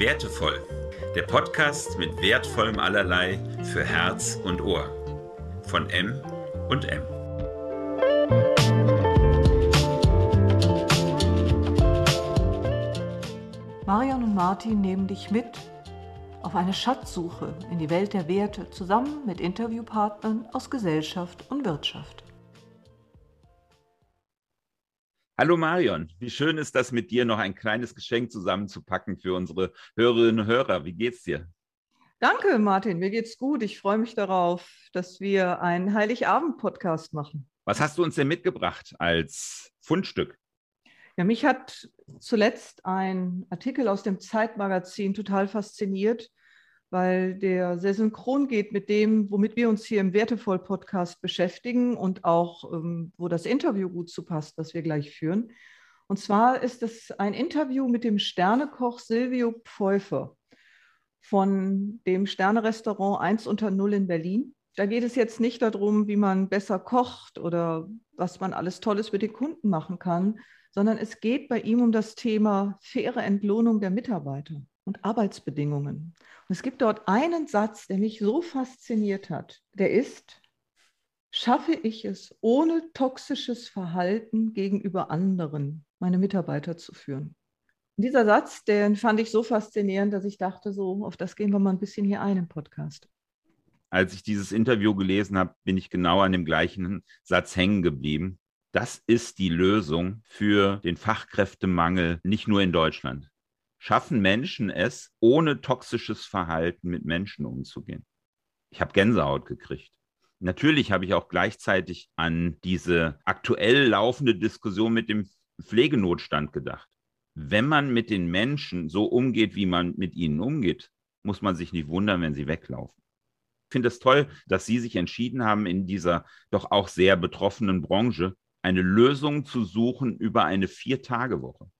Wertevoll, der Podcast mit wertvollem Allerlei für Herz und Ohr. Von M und M. Marion und Martin nehmen dich mit auf eine Schatzsuche in die Welt der Werte zusammen mit Interviewpartnern aus Gesellschaft und Wirtschaft. Hallo Marion, wie schön ist das mit dir noch ein kleines Geschenk zusammenzupacken für unsere Hörerinnen und Hörer. Wie geht's dir? Danke, Martin. Mir geht's gut. Ich freue mich darauf, dass wir einen Heiligabend-Podcast machen. Was hast du uns denn mitgebracht als Fundstück? Ja, mich hat zuletzt ein Artikel aus dem Zeitmagazin total fasziniert, weil der sehr synchron geht mit dem, womit wir uns hier im Wertevoll-Podcast beschäftigen und auch, ähm, wo das Interview gut zu passt, das wir gleich führen. Und zwar ist es ein Interview mit dem Sternekoch Silvio Pfeuffer von dem Sternerestaurant 1 unter Null in Berlin. Da geht es jetzt nicht darum, wie man besser kocht oder was man alles Tolles mit den Kunden machen kann, sondern es geht bei ihm um das Thema faire Entlohnung der Mitarbeiter und Arbeitsbedingungen. Und es gibt dort einen Satz, der mich so fasziniert hat. Der ist, schaffe ich es, ohne toxisches Verhalten gegenüber anderen meine Mitarbeiter zu führen? Und dieser Satz, den fand ich so faszinierend, dass ich dachte, so, auf das gehen wir mal ein bisschen hier ein im Podcast. Als ich dieses Interview gelesen habe, bin ich genau an dem gleichen Satz hängen geblieben. Das ist die Lösung für den Fachkräftemangel, nicht nur in Deutschland schaffen Menschen es, ohne toxisches Verhalten mit Menschen umzugehen. Ich habe Gänsehaut gekriegt. Natürlich habe ich auch gleichzeitig an diese aktuell laufende Diskussion mit dem Pflegenotstand gedacht. Wenn man mit den Menschen so umgeht, wie man mit ihnen umgeht, muss man sich nicht wundern, wenn sie weglaufen. Ich finde es toll, dass Sie sich entschieden haben, in dieser doch auch sehr betroffenen Branche eine Lösung zu suchen über eine Vier-Tage-Woche.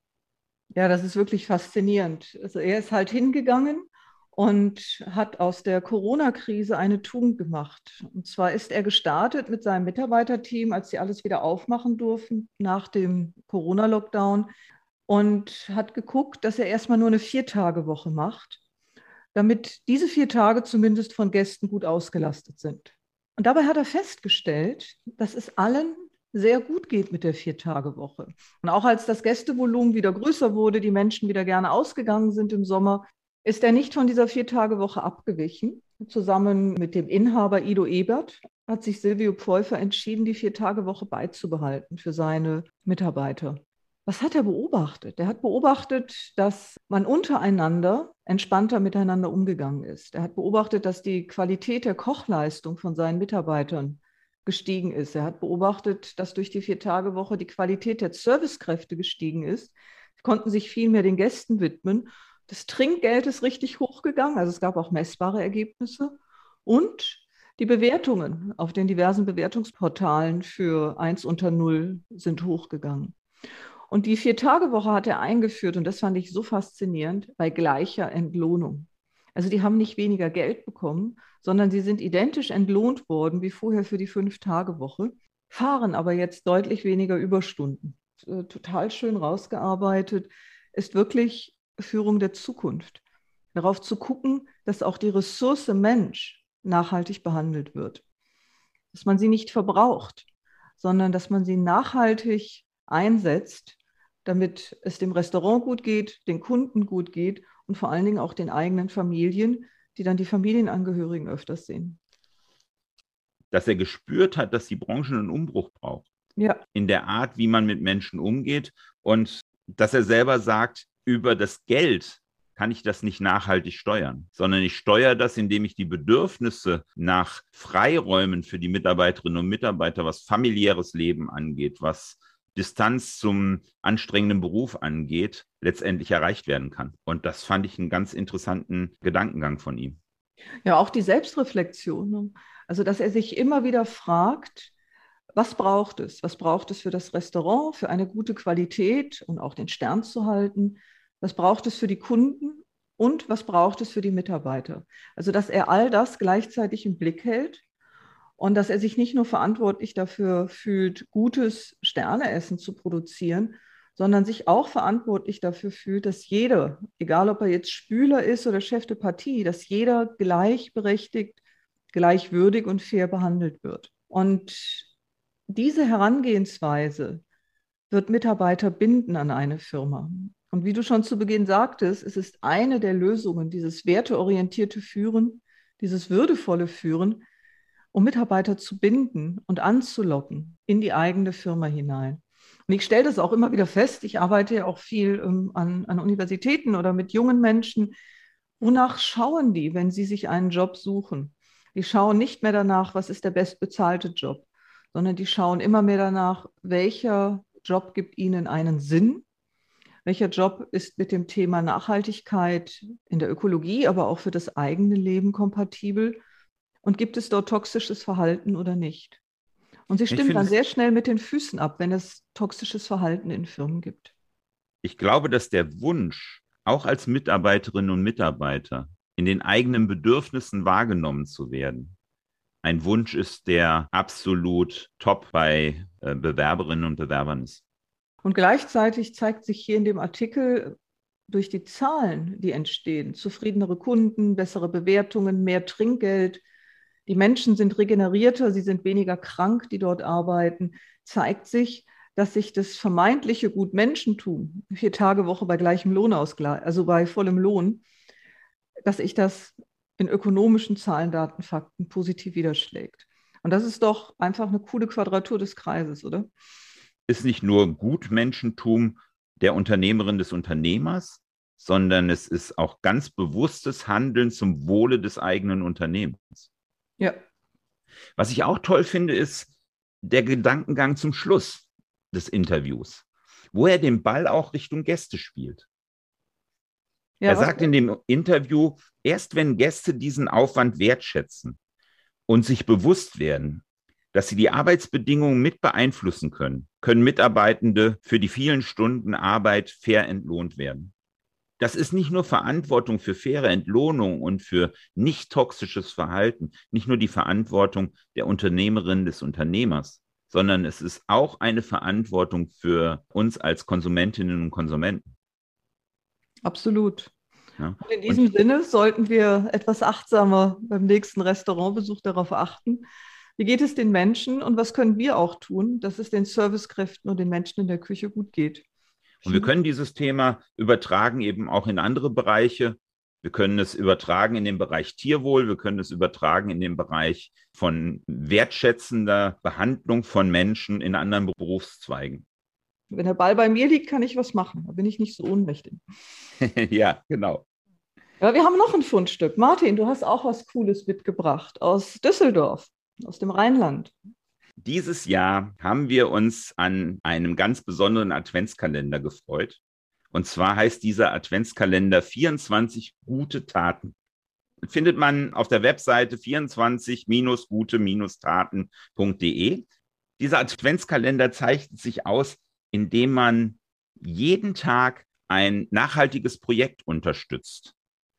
Ja, das ist wirklich faszinierend. Also er ist halt hingegangen und hat aus der Corona-Krise eine Tugend gemacht. Und zwar ist er gestartet mit seinem Mitarbeiterteam, als sie alles wieder aufmachen durften nach dem Corona-Lockdown und hat geguckt, dass er erstmal nur eine Viertagewoche macht, damit diese vier Tage zumindest von Gästen gut ausgelastet sind. Und dabei hat er festgestellt, dass es allen sehr gut geht mit der Vier-Tage-Woche. Und auch als das Gästevolumen wieder größer wurde, die Menschen wieder gerne ausgegangen sind im Sommer, ist er nicht von dieser Vier-Tage-Woche abgewichen. Zusammen mit dem Inhaber Ido Ebert hat sich Silvio Pfeuffer entschieden, die Vier-Tage-Woche beizubehalten für seine Mitarbeiter. Was hat er beobachtet? Er hat beobachtet, dass man untereinander entspannter miteinander umgegangen ist. Er hat beobachtet, dass die Qualität der Kochleistung von seinen Mitarbeitern gestiegen ist. Er hat beobachtet, dass durch die Vier-Tage-Woche die Qualität der Servicekräfte gestiegen ist. Sie konnten sich viel mehr den Gästen widmen. Das Trinkgeld ist richtig hochgegangen, also es gab auch messbare Ergebnisse. Und die Bewertungen auf den diversen Bewertungsportalen für 1 unter 0 sind hochgegangen. Und die Vier-Tage-Woche hat er eingeführt und das fand ich so faszinierend bei gleicher Entlohnung. Also die haben nicht weniger Geld bekommen, sondern sie sind identisch entlohnt worden wie vorher für die Fünf-Tage-Woche, fahren aber jetzt deutlich weniger Überstunden. Äh, total schön rausgearbeitet, ist wirklich Führung der Zukunft. Darauf zu gucken, dass auch die Ressource Mensch nachhaltig behandelt wird. Dass man sie nicht verbraucht, sondern dass man sie nachhaltig einsetzt, damit es dem Restaurant gut geht, den Kunden gut geht und vor allen Dingen auch den eigenen Familien, die dann die Familienangehörigen öfters sehen. Dass er gespürt hat, dass die Branche einen Umbruch braucht. Ja. In der Art, wie man mit Menschen umgeht und dass er selber sagt, über das Geld kann ich das nicht nachhaltig steuern, sondern ich steuere das, indem ich die Bedürfnisse nach Freiräumen für die Mitarbeiterinnen und Mitarbeiter, was familiäres Leben angeht, was Distanz zum anstrengenden Beruf angeht, letztendlich erreicht werden kann. Und das fand ich einen ganz interessanten Gedankengang von ihm. Ja, auch die Selbstreflexion. Ne? Also, dass er sich immer wieder fragt, was braucht es? Was braucht es für das Restaurant, für eine gute Qualität und auch den Stern zu halten? Was braucht es für die Kunden und was braucht es für die Mitarbeiter? Also, dass er all das gleichzeitig im Blick hält und dass er sich nicht nur verantwortlich dafür fühlt, gutes Sterneessen zu produzieren, sondern sich auch verantwortlich dafür fühlt, dass jeder, egal ob er jetzt Spüler ist oder Chef de Partie, dass jeder gleichberechtigt, gleichwürdig und fair behandelt wird. Und diese Herangehensweise wird Mitarbeiter binden an eine Firma. Und wie du schon zu Beginn sagtest, es ist eine der Lösungen, dieses werteorientierte Führen, dieses würdevolle Führen, um Mitarbeiter zu binden und anzulocken in die eigene Firma hinein. Und ich stelle das auch immer wieder fest, ich arbeite ja auch viel ähm, an, an Universitäten oder mit jungen Menschen. Wonach schauen die, wenn sie sich einen Job suchen? Die schauen nicht mehr danach, was ist der bestbezahlte Job, sondern die schauen immer mehr danach, welcher Job gibt ihnen einen Sinn, welcher Job ist mit dem Thema Nachhaltigkeit in der Ökologie, aber auch für das eigene Leben kompatibel und gibt es dort toxisches Verhalten oder nicht. Und sie stimmt dann sehr schnell mit den Füßen ab, wenn es toxisches Verhalten in Firmen gibt. Ich glaube, dass der Wunsch, auch als Mitarbeiterinnen und Mitarbeiter in den eigenen Bedürfnissen wahrgenommen zu werden, ein Wunsch ist, der absolut top bei äh, Bewerberinnen und Bewerbern ist. Und gleichzeitig zeigt sich hier in dem Artikel durch die Zahlen, die entstehen, zufriedenere Kunden, bessere Bewertungen, mehr Trinkgeld, die Menschen sind regenerierter, sie sind weniger krank, die dort arbeiten, zeigt sich, dass sich das vermeintliche Gutmenschentum, vier Tage Woche bei gleichem Lohnausgleich, also bei vollem Lohn, dass sich das in ökonomischen Zahlen, Daten, Fakten positiv widerschlägt. Und das ist doch einfach eine coole Quadratur des Kreises, oder? Ist nicht nur Gutmenschentum der Unternehmerin des Unternehmers, sondern es ist auch ganz bewusstes Handeln zum Wohle des eigenen Unternehmens. Ja. Was ich auch toll finde, ist der Gedankengang zum Schluss des Interviews, wo er den Ball auch Richtung Gäste spielt. Ja, er sagt in dem Interview, erst wenn Gäste diesen Aufwand wertschätzen und sich bewusst werden, dass sie die Arbeitsbedingungen mit beeinflussen können, können Mitarbeitende für die vielen Stunden Arbeit fair entlohnt werden das ist nicht nur Verantwortung für faire Entlohnung und für nicht toxisches Verhalten, nicht nur die Verantwortung der Unternehmerin des Unternehmers, sondern es ist auch eine Verantwortung für uns als Konsumentinnen und Konsumenten. Absolut. Ja. Und in diesem und Sinne sollten wir etwas achtsamer beim nächsten Restaurantbesuch darauf achten. Wie geht es den Menschen und was können wir auch tun, dass es den Servicekräften und den Menschen in der Küche gut geht? Und wir können dieses Thema übertragen eben auch in andere Bereiche. Wir können es übertragen in den Bereich Tierwohl, wir können es übertragen in den Bereich von wertschätzender Behandlung von Menschen in anderen Berufszweigen. Wenn der Ball bei mir liegt, kann ich was machen. Da bin ich nicht so ohnmächtig. ja, genau. Aber wir haben noch ein Fundstück. Martin, du hast auch was Cooles mitgebracht aus Düsseldorf, aus dem Rheinland. Dieses Jahr haben wir uns an einem ganz besonderen Adventskalender gefreut. Und zwar heißt dieser Adventskalender 24 gute Taten. Findet man auf der Webseite 24-gute-taten.de. Dieser Adventskalender zeichnet sich aus, indem man jeden Tag ein nachhaltiges Projekt unterstützt.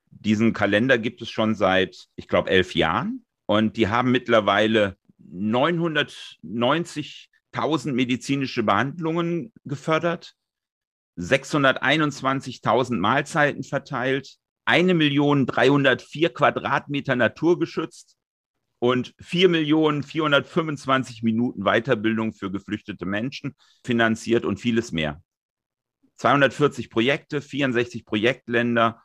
Diesen Kalender gibt es schon seit, ich glaube, elf Jahren. Und die haben mittlerweile 990.000 medizinische Behandlungen gefördert, 621.000 Mahlzeiten verteilt, 1.304 Quadratmeter Natur geschützt und 4.425 Minuten Weiterbildung für geflüchtete Menschen finanziert und vieles mehr. 240 Projekte, 64 Projektländer,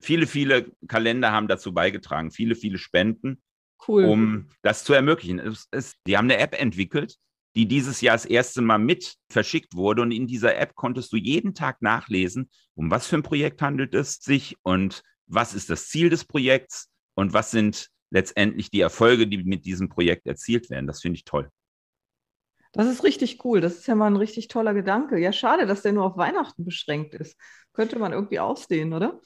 viele, viele Kalender haben dazu beigetragen, viele, viele Spenden cool. um das zu ermöglichen. Es, es, die haben eine App entwickelt, die dieses Jahr das erste Mal mit verschickt wurde. Und in dieser App konntest du jeden Tag nachlesen, um was für ein Projekt handelt es sich und was ist das Ziel des Projekts und was sind letztendlich die Erfolge, die mit diesem Projekt erzielt werden. Das finde ich toll. Das ist richtig cool. Das ist ja mal ein richtig toller Gedanke. Ja, schade, dass der nur auf Weihnachten beschränkt ist. Könnte man irgendwie ausdehnen, oder?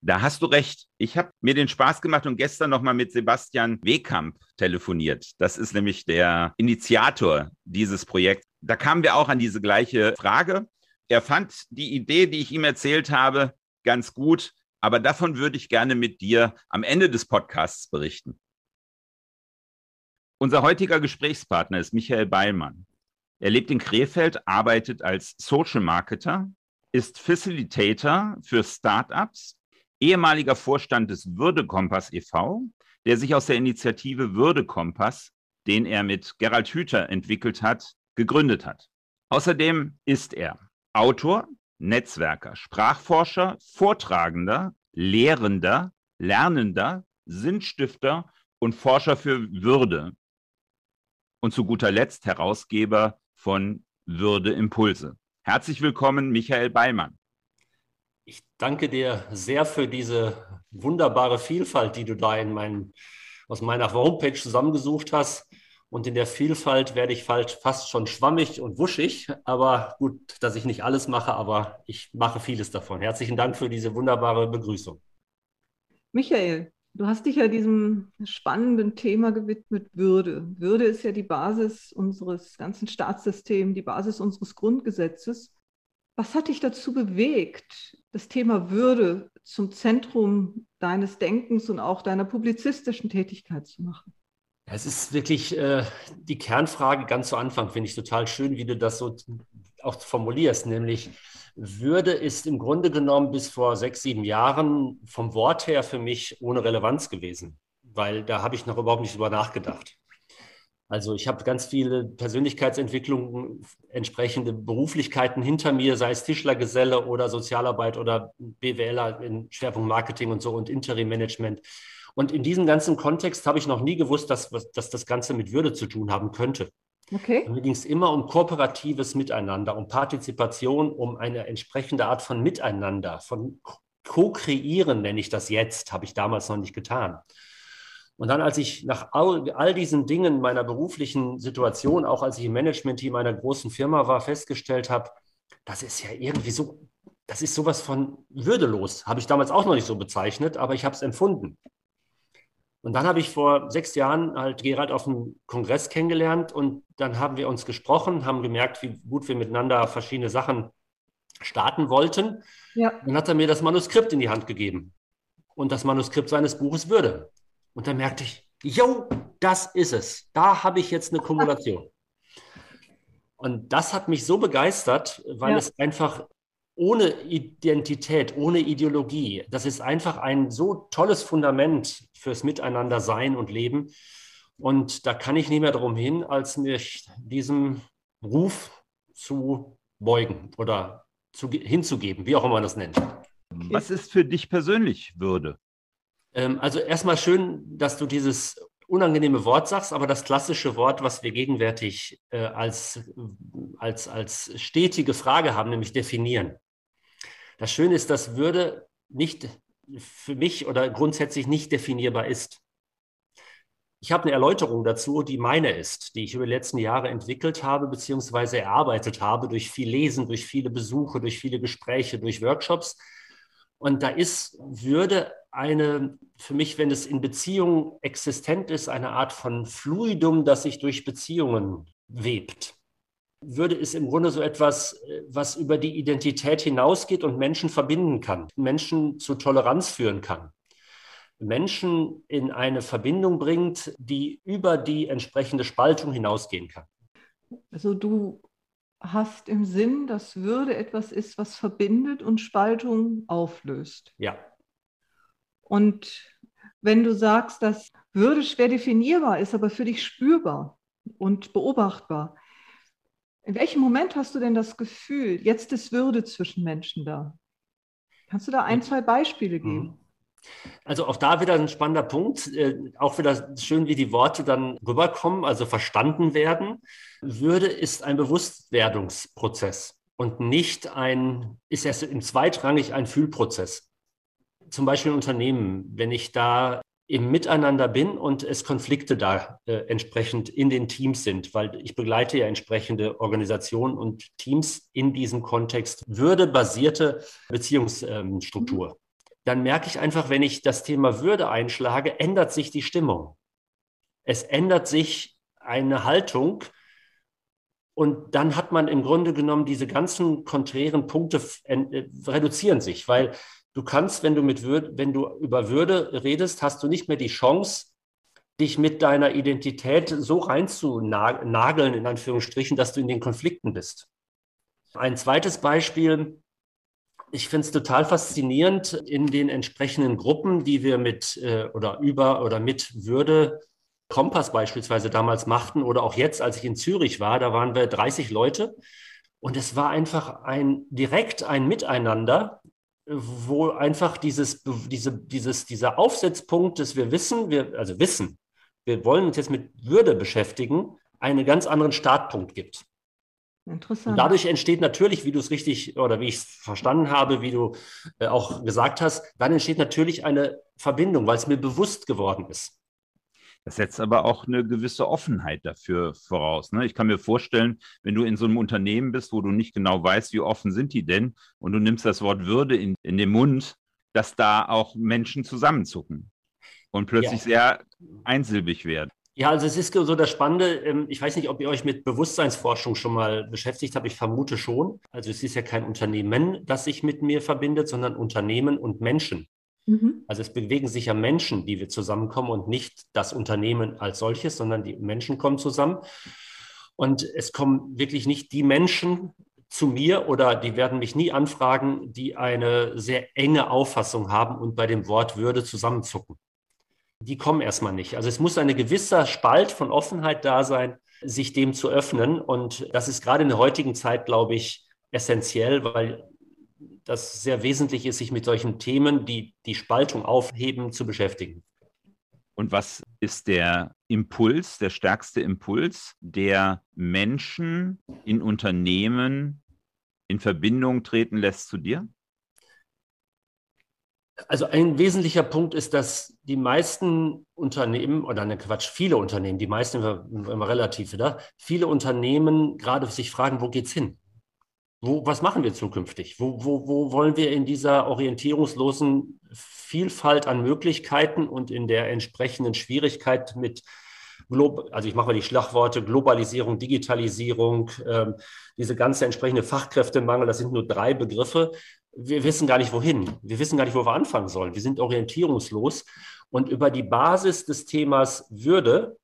Da hast du recht. Ich habe mir den Spaß gemacht und gestern nochmal mit Sebastian Wehkamp telefoniert. Das ist nämlich der Initiator dieses Projekts. Da kamen wir auch an diese gleiche Frage. Er fand die Idee, die ich ihm erzählt habe, ganz gut, aber davon würde ich gerne mit dir am Ende des Podcasts berichten. Unser heutiger Gesprächspartner ist Michael Beilmann. Er lebt in Krefeld, arbeitet als Social Marketer, ist Facilitator für Startups, ehemaliger Vorstand des Würdekompass e.V., der sich aus der Initiative Würdekompass, den er mit Gerald Hüther entwickelt hat, gegründet hat. Außerdem ist er Autor, Netzwerker, Sprachforscher, Vortragender, Lehrender, Lernender, Sinnstifter und Forscher für Würde. Und zu guter Letzt Herausgeber von Würde Impulse. Herzlich willkommen, Michael Beimann. Ich danke dir sehr für diese wunderbare Vielfalt, die du da in mein, aus meiner Homepage zusammengesucht hast. Und in der Vielfalt werde ich fast schon schwammig und wuschig. Aber gut, dass ich nicht alles mache, aber ich mache vieles davon. Herzlichen Dank für diese wunderbare Begrüßung. Michael, du hast dich ja diesem spannenden Thema gewidmet, Würde. Würde ist ja die Basis unseres ganzen Staatssystems, die Basis unseres Grundgesetzes. Was hat dich dazu bewegt, das Thema Würde zum Zentrum deines Denkens und auch deiner publizistischen Tätigkeit zu machen? Es ist wirklich äh, die Kernfrage ganz zu Anfang, finde ich total schön, wie du das so auch formulierst, nämlich Würde ist im Grunde genommen bis vor sechs, sieben Jahren vom Wort her für mich ohne Relevanz gewesen, weil da habe ich noch überhaupt nicht drüber nachgedacht. Also ich habe ganz viele Persönlichkeitsentwicklungen, entsprechende Beruflichkeiten hinter mir, sei es Tischlergeselle oder Sozialarbeit oder BWLer in Schwerpunkt Marketing und so und Interim-Management. Und in diesem ganzen Kontext habe ich noch nie gewusst, dass, dass das Ganze mit Würde zu tun haben könnte. Okay. Mir ging es immer um kooperatives Miteinander, um Partizipation, um eine entsprechende Art von Miteinander, von Co-Kreieren nenne ich das jetzt, habe ich damals noch nicht getan. Und dann, als ich nach all, all, diesen Dingen meiner beruflichen Situation, auch als ich im Management-Team einer großen Firma war, festgestellt habe, das ist ja irgendwie so, das ist sowas von würdelos. Habe ich damals auch noch nicht so bezeichnet, aber ich habe es empfunden. Und dann habe ich vor sechs Jahren halt Gerald auf dem Kongress kennengelernt und dann haben wir uns gesprochen, haben gemerkt, wie gut wir miteinander verschiedene Sachen starten wollten. Ja. Dann hat er mir das Manuskript in die Hand gegeben und das Manuskript seines Buches Würde. Und dann merkte ich, yo, das ist es. Da habe ich jetzt eine Kumulation. Und das hat mich so begeistert, weil ja. es einfach ohne Identität, ohne Ideologie, das ist einfach ein so tolles Fundament fürs Miteinander sein und leben. Und da kann ich nicht mehr darum hin, als mich diesem Ruf zu beugen oder zu, hinzugeben, wie auch immer man das nennt. Was ist für dich persönlich Würde? Ähm, also erstmal schön, dass du dieses unangenehme Wort sagst, aber das klassische Wort, was wir gegenwärtig äh, als, als, als stetige Frage haben, nämlich definieren. Das Schöne ist, dass Würde nicht für mich oder grundsätzlich nicht definierbar ist. Ich habe eine Erläuterung dazu, die meine ist, die ich über die letzten Jahre entwickelt habe bzw. erarbeitet habe durch viel Lesen, durch viele Besuche, durch viele Gespräche, durch Workshops. Und da ist Würde eine, für mich, wenn es in Beziehungen existent ist, eine Art von Fluidum, das sich durch Beziehungen webt. Würde es im Grunde so etwas, was über die Identität hinausgeht und Menschen verbinden kann, Menschen zu Toleranz führen kann. Menschen in eine Verbindung bringt, die über die entsprechende Spaltung hinausgehen kann. Also du hast im Sinn, dass Würde etwas ist, was verbindet und Spaltung auflöst. Ja. Und wenn du sagst, dass Würde schwer definierbar ist, aber für dich spürbar und beobachtbar, in welchem Moment hast du denn das Gefühl, jetzt ist Würde zwischen Menschen da? Kannst du da ein, zwei Beispiele geben? Mhm. Also auch da wieder ein spannender Punkt, äh, auch wieder schön, wie die Worte dann rüberkommen, also verstanden werden. Würde ist ein Bewusstwerdungsprozess und nicht ein, ist erst im zweitrangig ein Fühlprozess. Zum Beispiel in Unternehmen, wenn ich da im Miteinander bin und es Konflikte da äh, entsprechend in den Teams sind, weil ich begleite ja entsprechende Organisationen und Teams in diesem Kontext würdebasierte Beziehungsstruktur. Ähm, dann merke ich einfach, wenn ich das Thema Würde einschlage, ändert sich die Stimmung. Es ändert sich eine Haltung und dann hat man im Grunde genommen diese ganzen konträren Punkte äh, reduzieren sich, weil du kannst, wenn du mit Würde, wenn du über Würde redest, hast du nicht mehr die Chance, dich mit deiner Identität so reinzunageln, in Anführungsstrichen, dass du in den Konflikten bist. Ein zweites Beispiel, ich finde es total faszinierend in den entsprechenden Gruppen, die wir mit äh, oder über oder mit Würde Kompass beispielsweise damals machten oder auch jetzt, als ich in Zürich war, da waren wir 30 Leute und es war einfach ein direkt ein Miteinander, wo einfach dieses, diese, dieses, dieser Aufsetzpunkt, dass wir wissen, wir, also wissen, wir wollen uns jetzt mit Würde beschäftigen, einen ganz anderen Startpunkt gibt. Interessant. Und dadurch entsteht natürlich, wie du es richtig oder wie ich es verstanden habe, wie du äh, auch gesagt hast, dann entsteht natürlich eine Verbindung, weil es mir bewusst geworden ist. Das setzt aber auch eine gewisse Offenheit dafür voraus. Ne? Ich kann mir vorstellen, wenn du in so einem Unternehmen bist, wo du nicht genau weißt, wie offen sind die denn, und du nimmst das Wort Würde in, in den Mund, dass da auch Menschen zusammenzucken und plötzlich ja. sehr einsilbig werden. Ja, also es ist so das Spannende. Ähm, ich weiß nicht, ob ihr euch mit Bewusstseinsforschung schon mal beschäftigt habt. Ich vermute schon. Also es ist ja kein Unternehmen, das sich mit mir verbindet, sondern Unternehmen und Menschen. Mhm. Also es bewegen sich ja Menschen, die wir zusammenkommen und nicht das Unternehmen als solches, sondern die Menschen kommen zusammen. Und es kommen wirklich nicht die Menschen zu mir oder die werden mich nie anfragen, die eine sehr enge Auffassung haben und bei dem Wort Würde zusammenzucken die kommen erstmal nicht. Also es muss ein gewisser Spalt von Offenheit da sein, sich dem zu öffnen. Und das ist gerade in der heutigen Zeit, glaube ich, essentiell, weil das sehr wesentlich ist, sich mit solchen Themen, die die Spaltung aufheben, zu beschäftigen. Und was ist der Impuls, der stärkste Impuls, der Menschen in Unternehmen in Verbindung treten lässt zu dir? Also ein wesentlicher Punkt ist, dass die meisten Unternehmen, oder ne Quatsch, viele Unternehmen, die meisten immer, immer relativ wieder, viele Unternehmen gerade sich fragen, wo geht's hin? Wo, was machen wir zukünftig? Wo, wo, wo wollen wir in dieser orientierungslosen Vielfalt an Möglichkeiten und in der entsprechenden Schwierigkeit mit also ich mache mal die Schlagworte Globalisierung, Digitalisierung, ähm, diese ganze entsprechende Fachkräftemangel, das sind nur drei Begriffe wir wissen gar nicht wohin. Wir wissen gar nicht, wo wir anfangen sollen. Wir sind orientierungslos. Und über die Basis des Themas Würde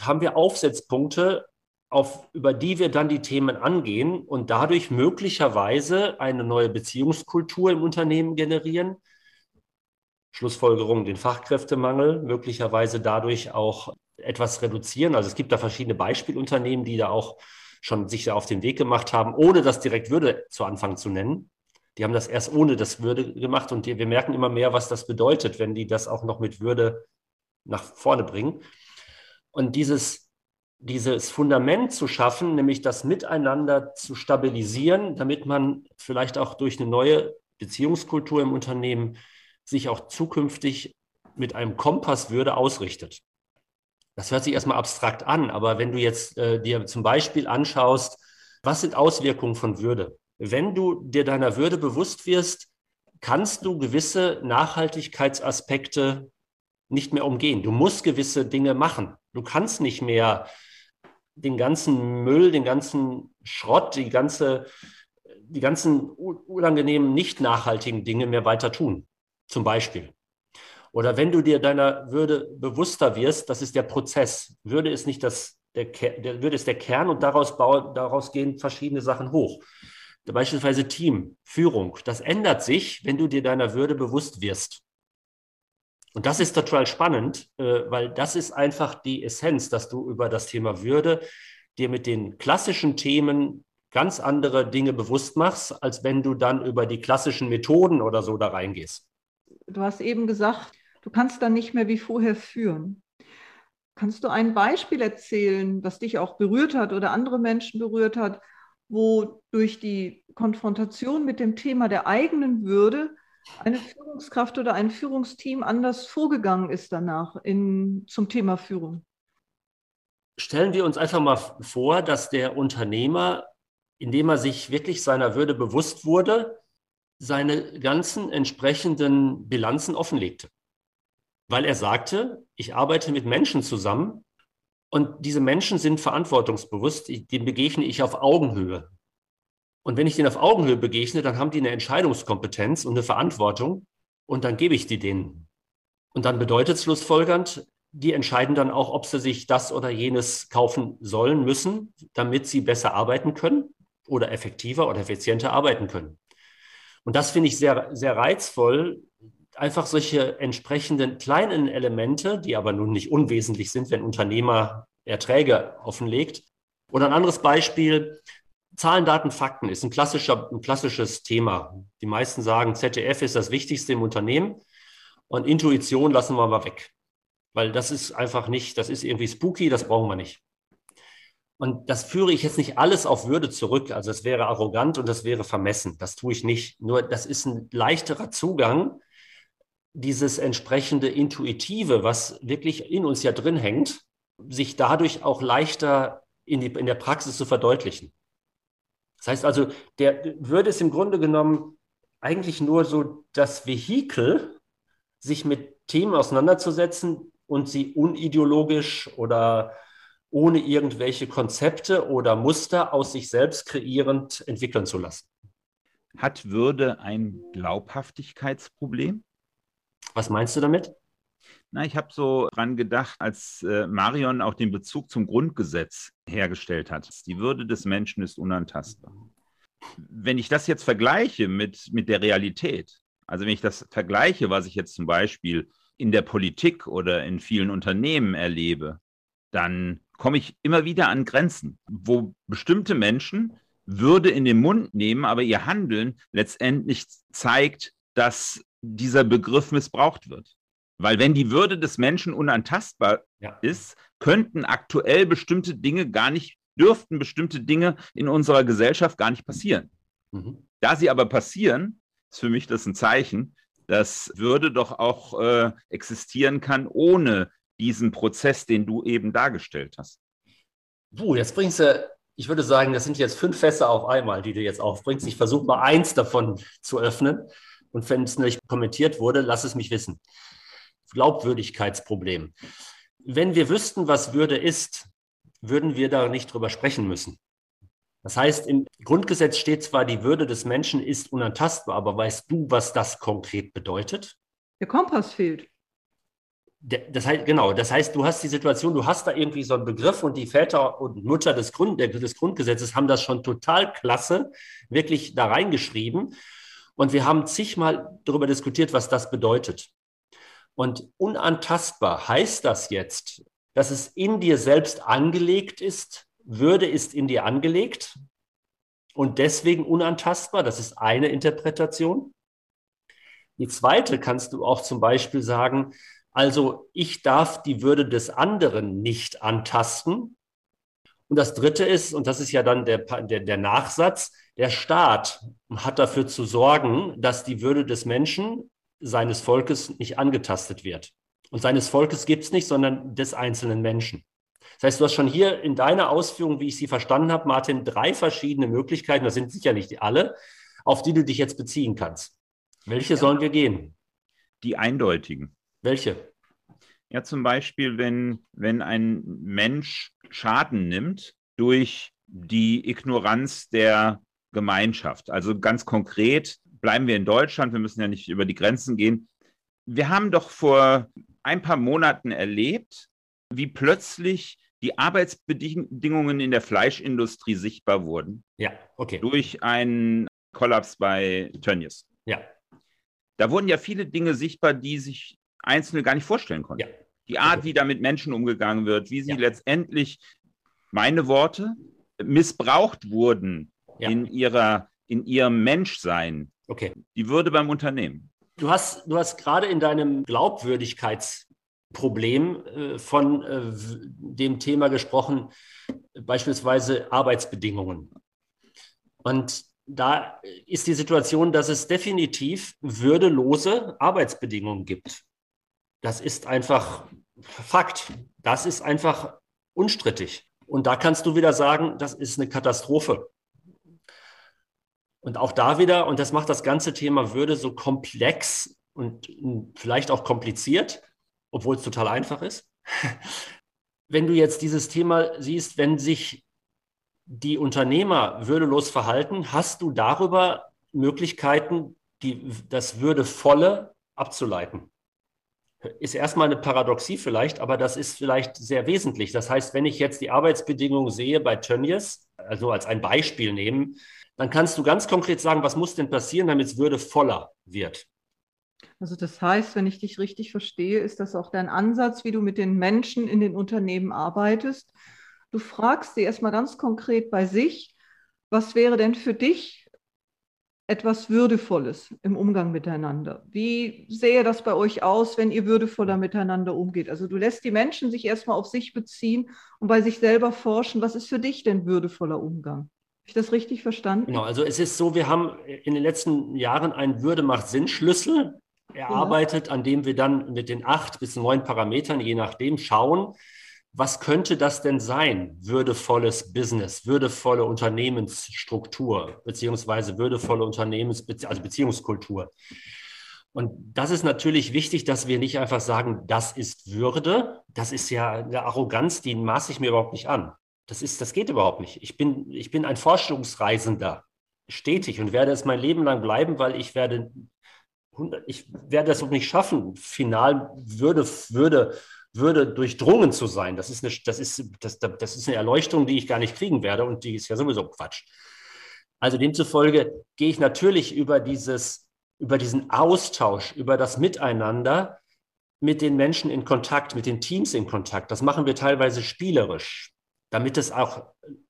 haben wir Aufsetzpunkte, auf, über die wir dann die Themen angehen und dadurch möglicherweise eine neue Beziehungskultur im Unternehmen generieren. Schlussfolgerung, den Fachkräftemangel, möglicherweise dadurch auch etwas reduzieren. Also es gibt da verschiedene Beispielunternehmen, die da auch schon sich da auf den Weg gemacht haben, ohne das direkt Würde zu Anfang zu nennen. Die haben das erst ohne das Würde gemacht und wir merken immer mehr, was das bedeutet, wenn die das auch noch mit Würde nach vorne bringen. Und dieses, dieses Fundament zu schaffen, nämlich das Miteinander zu stabilisieren, damit man vielleicht auch durch eine neue Beziehungskultur im Unternehmen sich auch zukünftig mit einem Kompass Würde ausrichtet. Das hört sich erstmal abstrakt an, aber wenn du jetzt äh, dir zum Beispiel anschaust, was sind Auswirkungen von Würde? wenn du dir deiner Würde bewusst wirst, kannst du gewisse Nachhaltigkeitsaspekte nicht mehr umgehen. Du musst gewisse Dinge machen. Du kannst nicht mehr den ganzen Müll, den ganzen Schrott, die ganze, die ganzen unangenehmen, nicht nachhaltigen Dinge mehr weiter tun. Zum Beispiel. Oder wenn du dir deiner Würde bewusster wirst, das ist der Prozess. Würde ist nicht das, der, der Würde ist der Kern und daraus, bauen, daraus gehen verschiedene Sachen hoch beispielsweise Team, Führung, das ändert sich, wenn du dir deiner Würde bewusst wirst. Und das ist total spannend, äh, weil das ist einfach die Essenz, dass du über das Thema Würde dir mit den klassischen Themen ganz andere Dinge bewusst machst, als wenn du dann über die klassischen Methoden oder so da reingehst. Du hast eben gesagt, du kannst dann nicht mehr wie vorher führen. Kannst du ein Beispiel erzählen, was dich auch berührt hat oder andere Menschen berührt hat, wo durch die Konfrontation mit dem Thema der eigenen Würde eine Führungskraft oder ein Führungsteam anders vorgegangen ist danach in, zum Thema Führung? Stellen wir uns einfach mal vor, dass der Unternehmer, indem er sich wirklich seiner Würde bewusst wurde, seine ganzen entsprechenden Bilanzen offenlegte. Weil er sagte, ich arbeite mit Menschen zusammen, und diese Menschen sind verantwortungsbewusst, denen begegne ich auf Augenhöhe. Und wenn ich denen auf Augenhöhe begegne, dann haben die eine Entscheidungskompetenz und eine Verantwortung und dann gebe ich die denen. Und dann bedeutet es schlussfolgernd, die entscheiden dann auch, ob sie sich das oder jenes kaufen sollen, müssen, damit sie besser arbeiten können oder effektiver oder effizienter arbeiten können. Und das finde ich sehr, sehr reizvoll, einfach solche entsprechenden kleinen Elemente, die aber nun nicht unwesentlich sind, wenn Unternehmer Erträge offenlegt. Oder ein anderes Beispiel, Zahlen, Daten, Fakten ist ein, klassischer, ein klassisches Thema. Die meisten sagen, ZDF ist das Wichtigste im Unternehmen und Intuition lassen wir mal weg weil das ist einfach nicht, das ist irgendwie spooky, das brauchen wir nicht. Und das führe ich jetzt nicht alles auf Würde zurück. Also es wäre arrogant und das wäre vermessen. Das tue ich nicht. Nur das ist ein leichterer Zugang, dieses entsprechende Intuitive, was wirklich in uns ja drin hängt, sich dadurch auch leichter in, die, in der Praxis zu verdeutlichen. Das heißt also, der Würde ist im Grunde genommen eigentlich nur so das Vehikel, sich mit Themen auseinanderzusetzen, und sie unideologisch oder ohne irgendwelche Konzepte oder Muster aus sich selbst kreierend entwickeln zu lassen. Hat Würde ein Glaubhaftigkeitsproblem? Was meinst du damit? Na, ich habe so dran gedacht, als äh, Marion auch den Bezug zum Grundgesetz hergestellt hat. Die Würde des Menschen ist unantastbar. Wenn ich das jetzt vergleiche mit, mit der Realität, also wenn ich das vergleiche, was ich jetzt zum Beispiel in der Politik oder in vielen Unternehmen erlebe, dann komme ich immer wieder an Grenzen, wo bestimmte Menschen Würde in den Mund nehmen, aber ihr Handeln letztendlich zeigt, dass dieser Begriff missbraucht wird. Weil wenn die Würde des Menschen unantastbar ja. ist, könnten aktuell bestimmte Dinge gar nicht, dürften bestimmte Dinge in unserer Gesellschaft gar nicht passieren. Mhm. Da sie aber passieren, ist für mich das ein Zeichen, dass Würde doch auch äh, existieren kann ohne diesen Prozess, den du eben dargestellt hast. Puh, jetzt bringst du, ich würde sagen, das sind jetzt fünf Fässer auf einmal, die du jetzt aufbringst. Ich versuche mal eins davon zu öffnen. Und wenn es nicht kommentiert wurde, lass es mich wissen. Glaubwürdigkeitsproblem. Wenn wir wüssten, was Würde ist, würden wir da nicht drüber sprechen müssen. Das heißt, im Grundgesetz steht zwar, die Würde des Menschen ist unantastbar, aber weißt du, was das konkret bedeutet? Der Kompass fehlt. Das heißt, genau, das heißt, du hast die Situation, du hast da irgendwie so einen Begriff und die Väter und Mutter des, Grund, des Grundgesetzes haben das schon total klasse, wirklich da reingeschrieben. Und wir haben zigmal darüber diskutiert, was das bedeutet. Und unantastbar heißt das jetzt, dass es in dir selbst angelegt ist, würde ist in dir angelegt und deswegen unantastbar. Das ist eine Interpretation. Die zweite kannst du auch zum Beispiel sagen, also ich darf die Würde des anderen nicht antasten. Und das dritte ist, und das ist ja dann der, der, der Nachsatz, der Staat hat dafür zu sorgen, dass die Würde des Menschen, seines Volkes nicht angetastet wird. Und seines Volkes gibt es nicht, sondern des einzelnen Menschen. Das heißt, du hast schon hier in deiner Ausführung, wie ich sie verstanden habe, Martin, drei verschiedene Möglichkeiten, das sind sicher nicht alle, auf die du dich jetzt beziehen kannst. Welche ja. sollen wir gehen? Die eindeutigen. Welche? Ja, zum Beispiel, wenn, wenn ein Mensch Schaden nimmt durch die Ignoranz der Gemeinschaft. Also ganz konkret, bleiben wir in Deutschland, wir müssen ja nicht über die Grenzen gehen. Wir haben doch vor ein paar Monaten erlebt, wie plötzlich die Arbeitsbedingungen in der Fleischindustrie sichtbar wurden. Ja, okay. Durch einen Kollaps bei Tönnies. Ja. Da wurden ja viele Dinge sichtbar, die sich Einzelne gar nicht vorstellen konnten. Ja. Die Art, okay. wie da mit Menschen umgegangen wird, wie sie ja. letztendlich, meine Worte, missbraucht wurden ja. in, ihrer, in ihrem Menschsein. Okay. Die Würde beim Unternehmen. Du hast, du hast gerade in deinem Glaubwürdigkeits- Problem äh, von äh, dem Thema gesprochen, beispielsweise Arbeitsbedingungen. Und da ist die Situation, dass es definitiv würdelose Arbeitsbedingungen gibt. Das ist einfach Fakt. Das ist einfach unstrittig. Und da kannst du wieder sagen, das ist eine Katastrophe. Und auch da wieder, und das macht das ganze Thema Würde so komplex und vielleicht auch kompliziert, obwohl es total einfach ist. wenn du jetzt dieses Thema siehst, wenn sich die Unternehmer würdelos verhalten, hast du darüber Möglichkeiten, die, das Würdevolle abzuleiten. ist erstmal eine Paradoxie vielleicht, aber das ist vielleicht sehr wesentlich. Das heißt, wenn ich jetzt die Arbeitsbedingungen sehe bei Tönnies, also als ein Beispiel nehmen, dann kannst du ganz konkret sagen, was muss denn passieren, damit es würdevoller wird. Also das heißt, wenn ich dich richtig verstehe, ist das auch dein Ansatz, wie du mit den Menschen in den Unternehmen arbeitest. Du fragst sie erstmal ganz konkret bei sich, was wäre denn für dich etwas Würdevolles im Umgang miteinander? Wie sähe das bei euch aus, wenn ihr würdevoller miteinander umgeht? Also du lässt die Menschen sich erstmal auf sich beziehen und bei sich selber forschen, was ist für dich denn würdevoller Umgang? Habe ich das richtig verstanden? Genau, also es ist so, wir haben in den letzten Jahren einen Würde macht Sinn Schlüssel erarbeitet, an dem wir dann mit den acht bis neun Parametern, je nachdem, schauen, was könnte das denn sein? Würdevolles Business, würdevolle Unternehmensstruktur, beziehungsweise würdevolle Unternehmens-, also Beziehungskultur. Und das ist natürlich wichtig, dass wir nicht einfach sagen, das ist Würde. Das ist ja eine Arroganz, die maße ich mir überhaupt nicht an. Das ist, das geht überhaupt nicht. Ich bin, ich bin ein Forschungsreisender, stetig und werde es mein Leben lang bleiben, weil ich werde, ich werde das auch nicht schaffen, final Würde, Würde würde durchdrungen zu sein. Das ist, eine, das, ist, das, das ist eine Erleuchtung, die ich gar nicht kriegen werde und die ist ja sowieso Quatsch. Also demzufolge gehe ich natürlich über, dieses, über diesen Austausch, über das Miteinander mit den Menschen in Kontakt, mit den Teams in Kontakt. Das machen wir teilweise spielerisch, damit es auch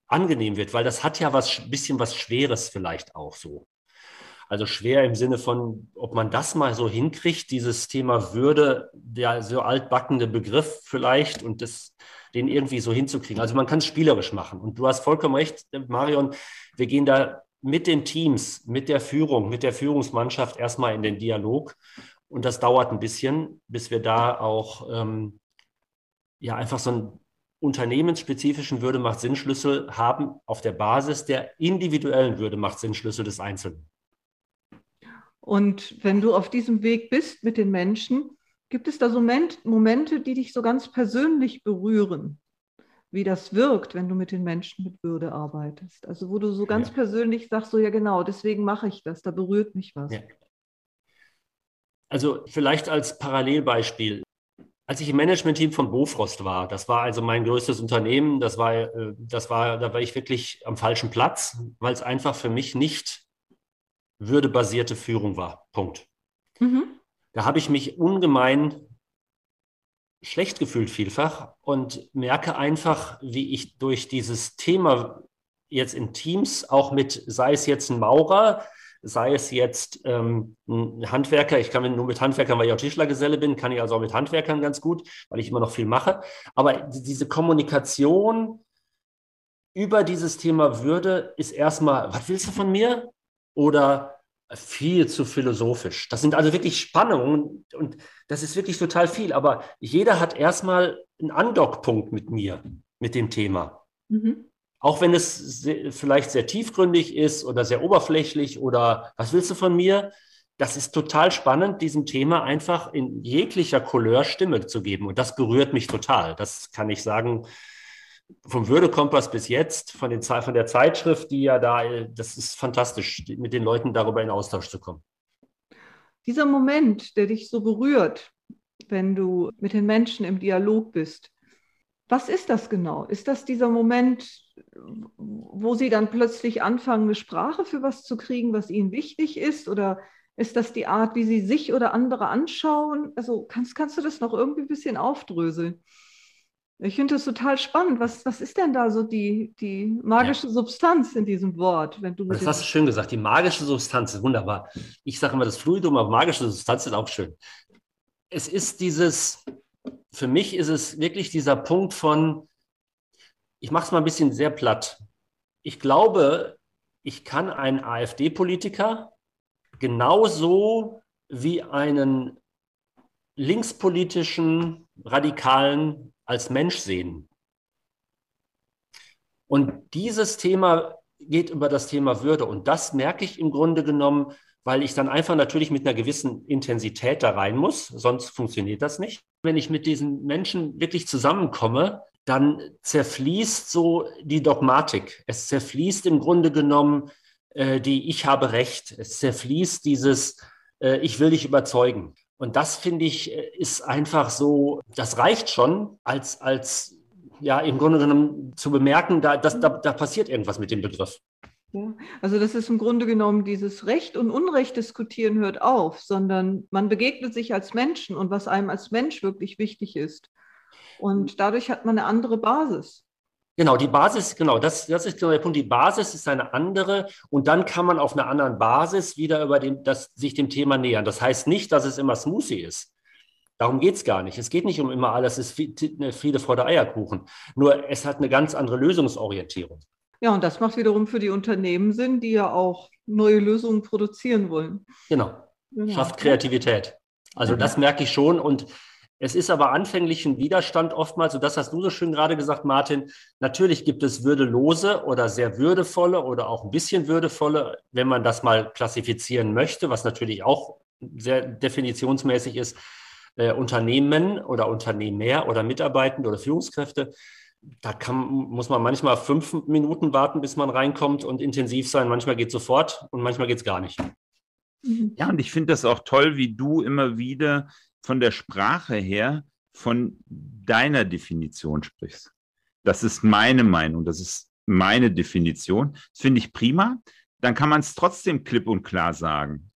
angenehm wird, weil das hat ja was bisschen was Schweres vielleicht auch so. Also schwer im Sinne von, ob man das mal so hinkriegt, dieses Thema Würde, der so altbackende Begriff vielleicht und das, den irgendwie so hinzukriegen. Also man kann es spielerisch machen. Und du hast vollkommen recht, Marion, wir gehen da mit den Teams, mit der Führung, mit der Führungsmannschaft erstmal in den Dialog. Und das dauert ein bisschen, bis wir da auch ähm, ja einfach so einen unternehmensspezifischen Würde macht Sinnschlüssel haben auf der Basis der individuellen Würde macht Sinnschlüssel des Einzelnen. Und wenn du auf diesem Weg bist mit den Menschen, gibt es da so Momente, die dich so ganz persönlich berühren, wie das wirkt, wenn du mit den Menschen mit Würde arbeitest. Also wo du so ganz ja. persönlich sagst, so ja genau, deswegen mache ich das, da berührt mich was. Ja. Also vielleicht als Parallelbeispiel. Als ich im Management-Team von Bofrost war, das war also mein größtes Unternehmen, das war, äh, das war, da war ich wirklich am falschen Platz, weil es einfach für mich nicht würdebasierte Führung war. Punkt. Mhm. Da habe ich mich ungemein schlecht gefühlt vielfach und merke einfach, wie ich durch dieses Thema jetzt in Teams auch mit, sei es jetzt ein Maurer, sei es jetzt ähm, ein Handwerker, ich kann nur mit Handwerkern, weil ich auch Tischlergeselle bin, kann ich also auch mit Handwerkern ganz gut, weil ich immer noch viel mache. Aber diese Kommunikation über dieses Thema Würde ist erstmal, was willst du von mir? oder viel zu philosophisch. Das sind also wirklich Spannungen und das ist wirklich total viel. Aber jeder hat erstmal einen Andockpunkt mit mir, mit dem Thema. Mhm. Auch wenn es vielleicht sehr tiefgründig ist oder sehr oberflächlich oder was willst du von mir? Das ist total spannend, diesem Thema einfach in jeglicher Couleur Stimme zu geben. Und das berührt mich total. Das kann ich sagen, vom Würdekompass bis jetzt, von, den, von der Zeitschrift, die ja da, das ist fantastisch, mit den Leuten darüber in Austausch zu kommen. Dieser Moment, der dich so berührt, wenn du mit den Menschen im Dialog bist, was ist das genau? Ist das dieser Moment, wo sie dann plötzlich anfangen, eine Sprache für was zu kriegen, was ihnen wichtig ist? Oder ist das die Art, wie sie sich oder andere anschauen? Also kannst, kannst du das noch irgendwie ein bisschen aufdröseln? Ich finde das total spannend. Was, was ist denn da so die, die magische ja. Substanz in diesem Wort? Wenn du das hast du schön gesagt. Die magische Substanz ist wunderbar. Ich sage immer das Fluidum, aber magische Substanz ist auch schön. Es ist dieses, für mich ist es wirklich dieser Punkt von, ich mache es mal ein bisschen sehr platt. Ich glaube, ich kann einen AfD-Politiker genauso wie einen linkspolitischen, radikalen als Mensch sehen. Und dieses Thema geht über das Thema Würde. Und das merke ich im Grunde genommen, weil ich dann einfach natürlich mit einer gewissen Intensität da rein muss, sonst funktioniert das nicht. Wenn ich mit diesen Menschen wirklich zusammenkomme, dann zerfließt so die Dogmatik. Es zerfließt im Grunde genommen äh, die Ich habe Recht. Es zerfließt dieses äh, Ich will dich überzeugen. Und das finde ich, ist einfach so, das reicht schon als, als ja, im Grunde genommen zu bemerken, da, dass, da, da passiert irgendwas mit dem Begriff. Ja, also das ist im Grunde genommen dieses Recht und Unrecht diskutieren hört auf, sondern man begegnet sich als Menschen und was einem als Mensch wirklich wichtig ist. Und dadurch hat man eine andere Basis. Genau, die Basis, genau, das, das ist genau der Punkt. Die Basis ist eine andere und dann kann man auf einer anderen Basis wieder über den, das, sich dem Thema nähern. Das heißt nicht, dass es immer Smoothie ist. Darum geht es gar nicht. Es geht nicht um immer alles, es ist Friede vor der Eierkuchen. Nur es hat eine ganz andere Lösungsorientierung. Ja, und das macht wiederum für die Unternehmen Sinn, die ja auch neue Lösungen produzieren wollen. Genau. genau. Schafft Kreativität. Also das merke ich schon und es ist aber anfänglich ein Widerstand oftmals, und das hast du so schön gerade gesagt, Martin. Natürlich gibt es würdelose oder sehr würdevolle oder auch ein bisschen würdevolle, wenn man das mal klassifizieren möchte, was natürlich auch sehr definitionsmäßig ist, äh, Unternehmen oder Unternehmer oder Mitarbeitende oder Führungskräfte. Da kann, muss man manchmal fünf Minuten warten, bis man reinkommt und intensiv sein. Manchmal geht es sofort und manchmal geht es gar nicht. Ja, und ich finde das auch toll, wie du immer wieder von der Sprache her von deiner Definition sprichst. Das ist meine Meinung, das ist meine Definition. Das finde ich prima. Dann kann man es trotzdem klipp und klar sagen.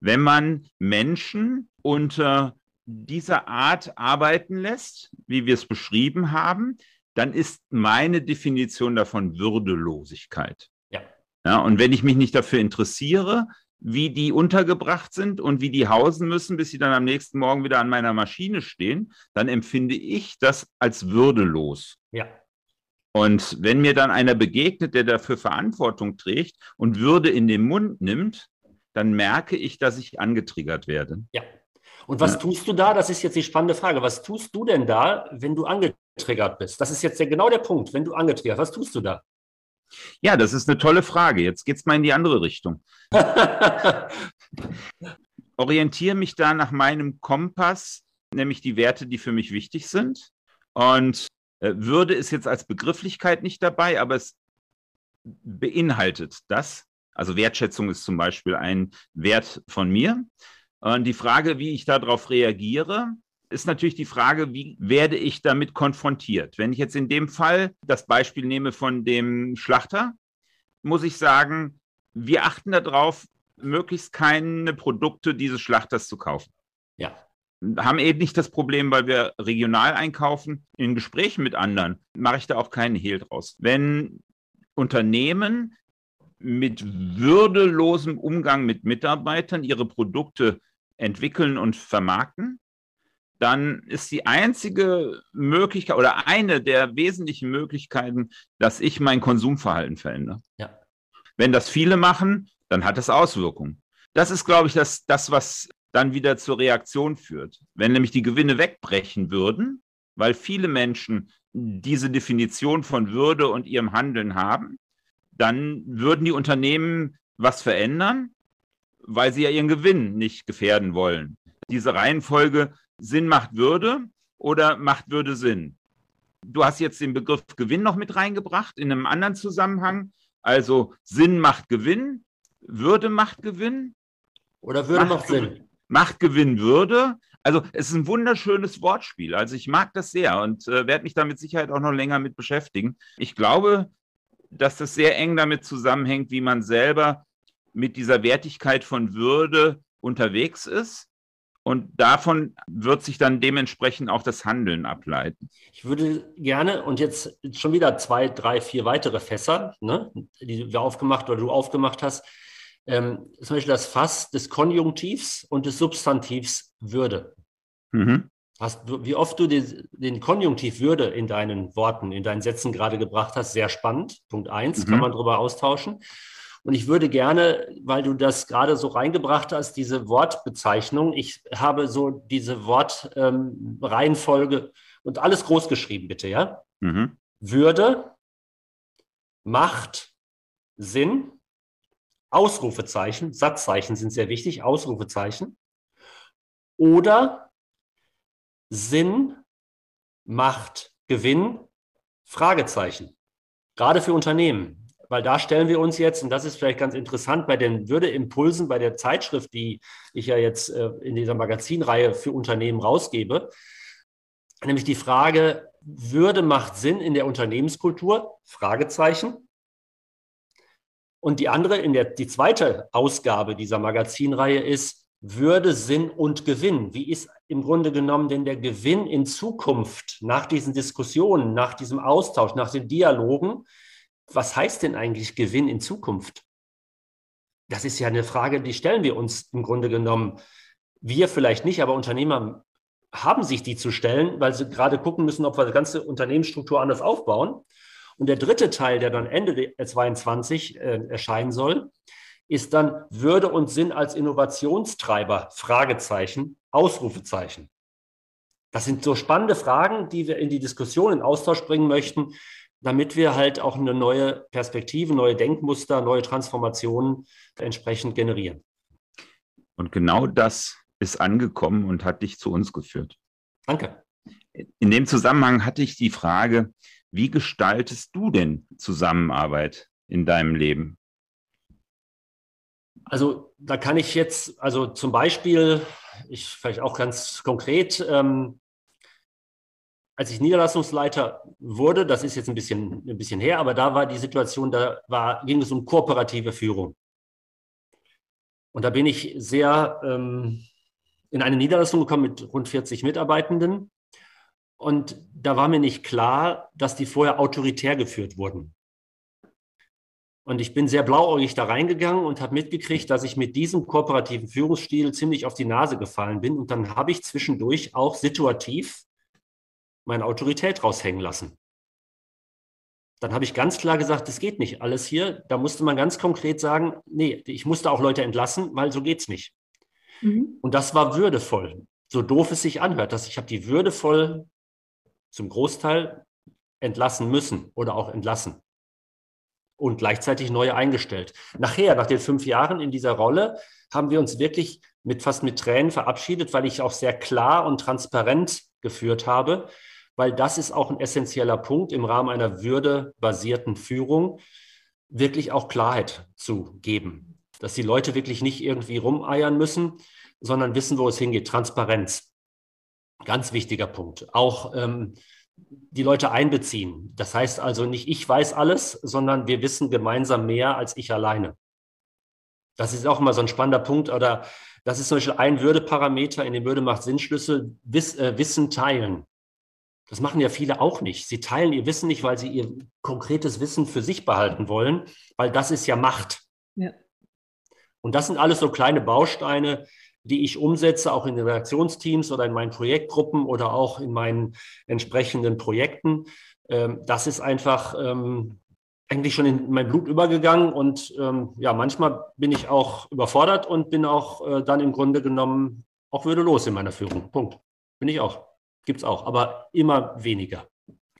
Wenn man Menschen unter dieser Art arbeiten lässt, wie wir es beschrieben haben, dann ist meine Definition davon Würdelosigkeit. Ja. ja. Und wenn ich mich nicht dafür interessiere, wie die untergebracht sind und wie die hausen müssen, bis sie dann am nächsten Morgen wieder an meiner Maschine stehen, dann empfinde ich das als würdelos. Ja. Und wenn mir dann einer begegnet, der dafür Verantwortung trägt und Würde in den Mund nimmt, dann merke ich, dass ich angetriggert werde. Ja. Und was ja. tust du da? Das ist jetzt die spannende Frage. Was tust du denn da, wenn du angetriggert bist? Das ist jetzt genau der Punkt, wenn du angetriggert Was tust du da? Ja, das ist eine tolle Frage. Jetzt geht es mal in die andere Richtung. Orientiere mich da nach meinem Kompass, nämlich die Werte, die für mich wichtig sind. Und äh, Würde ist jetzt als Begrifflichkeit nicht dabei, aber es beinhaltet das. Also Wertschätzung ist zum Beispiel ein Wert von mir. Und die Frage, wie ich darauf reagiere, ist natürlich die Frage, wie werde ich damit konfrontiert? Wenn ich jetzt in dem Fall das Beispiel nehme von dem Schlachter, muss ich sagen, wir achten darauf, möglichst keine Produkte dieses Schlachters zu kaufen. Ja. Haben eben nicht das Problem, weil wir regional einkaufen. In Gesprächen mit anderen mache ich da auch keinen Hehl draus. Wenn Unternehmen mit würdelosem Umgang mit Mitarbeitern ihre Produkte entwickeln und vermarkten, dann ist die einzige Möglichkeit oder eine der wesentlichen Möglichkeiten, dass ich mein Konsumverhalten verändere. Ja. Wenn das viele machen, dann hat das Auswirkungen. Das ist, glaube ich, das, das, was dann wieder zur Reaktion führt. Wenn nämlich die Gewinne wegbrechen würden, weil viele Menschen diese Definition von Würde und ihrem Handeln haben, dann würden die Unternehmen was verändern, weil sie ja ihren Gewinn nicht gefährden wollen. Diese Reihenfolge Sinn macht Würde oder macht Würde Sinn? Du hast jetzt den Begriff Gewinn noch mit reingebracht in einem anderen Zusammenhang. Also Sinn macht Gewinn, Würde macht Gewinn. Oder Würde macht, macht Sinn. Macht Gewinn Würde. Also es ist ein wunderschönes Wortspiel. Also ich mag das sehr und äh, werde mich da mit Sicherheit auch noch länger mit beschäftigen. Ich glaube, dass das sehr eng damit zusammenhängt, wie man selber mit dieser Wertigkeit von Würde unterwegs ist und davon wird sich dann dementsprechend auch das Handeln ableiten. Ich würde gerne, und jetzt schon wieder zwei, drei, vier weitere Fässer, ne, die wir aufgemacht oder du aufgemacht hast, ähm, zum Beispiel das Fass des Konjunktivs und des Substantivs Würde. Mhm. Hast, wie oft du den, den, Konjunktiv Würde in deinen Worten, in deinen Sätzen gerade gebracht hast, sehr spannend. Punkt eins, mhm. kann man darüber austauschen. Und ich würde gerne, weil du das gerade so reingebracht hast, diese Wortbezeichnung, ich habe so diese Wortreihenfolge ähm, und alles groß geschrieben, bitte, ja? Mhm. Würde, Macht, Sinn, Ausrufezeichen, Satzzeichen sind sehr wichtig, Ausrufezeichen. Oder Sinn, Macht, Gewinn, Fragezeichen. Gerade für Unternehmen weil da stellen wir uns jetzt, und das ist vielleicht ganz interessant, bei den Würdeimpulsen, bei der Zeitschrift, die ich ja jetzt äh, in dieser Magazinreihe für Unternehmen rausgebe, nämlich die Frage, Würde macht Sinn in der Unternehmenskultur? Fragezeichen. Und die andere, in der, die zweite Ausgabe dieser Magazinreihe ist Würde, Sinn und Gewinn. Wie ist im Grunde genommen denn der Gewinn in Zukunft nach diesen Diskussionen, nach diesem Austausch, nach den Dialogen? Was heißt denn eigentlich Gewinn in Zukunft? Das ist ja eine Frage, die stellen wir uns im Grunde genommen. Wir vielleicht nicht, aber Unternehmer haben sich die zu stellen, weil sie gerade gucken müssen, ob wir die ganze Unternehmensstruktur anders aufbauen. Und der dritte Teil, der dann Ende 22 äh, erscheinen soll, ist dann Würde und Sinn als Innovationstreiber, Fragezeichen, Ausrufezeichen. Das sind so spannende Fragen, die wir in die Diskussion, in Austausch bringen möchten, damit wir halt auch eine neue Perspektive, neue Denkmuster, neue Transformationen entsprechend generieren. Und genau das ist angekommen und hat dich zu uns geführt. Danke. In dem Zusammenhang hatte ich die Frage, wie gestaltest du denn Zusammenarbeit in deinem Leben? Also da kann ich jetzt, also zum Beispiel, ich vielleicht auch ganz konkret, ähm, als ich Niederlassungsleiter wurde, das ist jetzt ein bisschen, ein bisschen her, aber da war die Situation, da war, ging es um kooperative Führung. Und da bin ich sehr ähm, in eine Niederlassung gekommen mit rund 40 Mitarbeitenden und da war mir nicht klar, dass die vorher autoritär geführt wurden. Und ich bin sehr blauäugig da reingegangen und habe mitgekriegt, dass ich mit diesem kooperativen Führungsstil ziemlich auf die Nase gefallen bin. Und dann habe ich zwischendurch auch situativ meine Autorität raushängen lassen. Dann habe ich ganz klar gesagt, das geht nicht alles hier. Da musste man ganz konkret sagen, nee, ich musste auch Leute entlassen, weil so geht es nicht. Mhm. Und das war würdevoll. So doof es sich anhört, dass ich habe die würdevoll zum Großteil entlassen müssen oder auch entlassen und gleichzeitig neue eingestellt. Nachher, nach den fünf Jahren in dieser Rolle, haben wir uns wirklich mit fast mit Tränen verabschiedet, weil ich auch sehr klar und transparent geführt habe, weil das ist auch ein essentieller Punkt im Rahmen einer würdebasierten Führung, wirklich auch Klarheit zu geben, dass die Leute wirklich nicht irgendwie rumeiern müssen, sondern wissen, wo es hingeht. Transparenz. Ganz wichtiger Punkt. Auch ähm, die Leute einbeziehen. Das heißt also nicht, ich weiß alles, sondern wir wissen gemeinsam mehr als ich alleine. Das ist auch immer so ein spannender Punkt. Oder das ist zum Beispiel ein Würdeparameter in dem Würde macht Sinnschlüssel, Wiss, äh, Wissen teilen. Das machen ja viele auch nicht. Sie teilen ihr Wissen nicht, weil sie ihr konkretes Wissen für sich behalten wollen, weil das ist ja Macht. Ja. Und das sind alles so kleine Bausteine, die ich umsetze, auch in den Redaktionsteams oder in meinen Projektgruppen oder auch in meinen entsprechenden Projekten. Ähm, das ist einfach ähm, eigentlich schon in mein Blut übergegangen und ähm, ja, manchmal bin ich auch überfordert und bin auch äh, dann im Grunde genommen auch würdelos in meiner Führung. Punkt. Bin ich auch. Gibt es auch, aber immer weniger.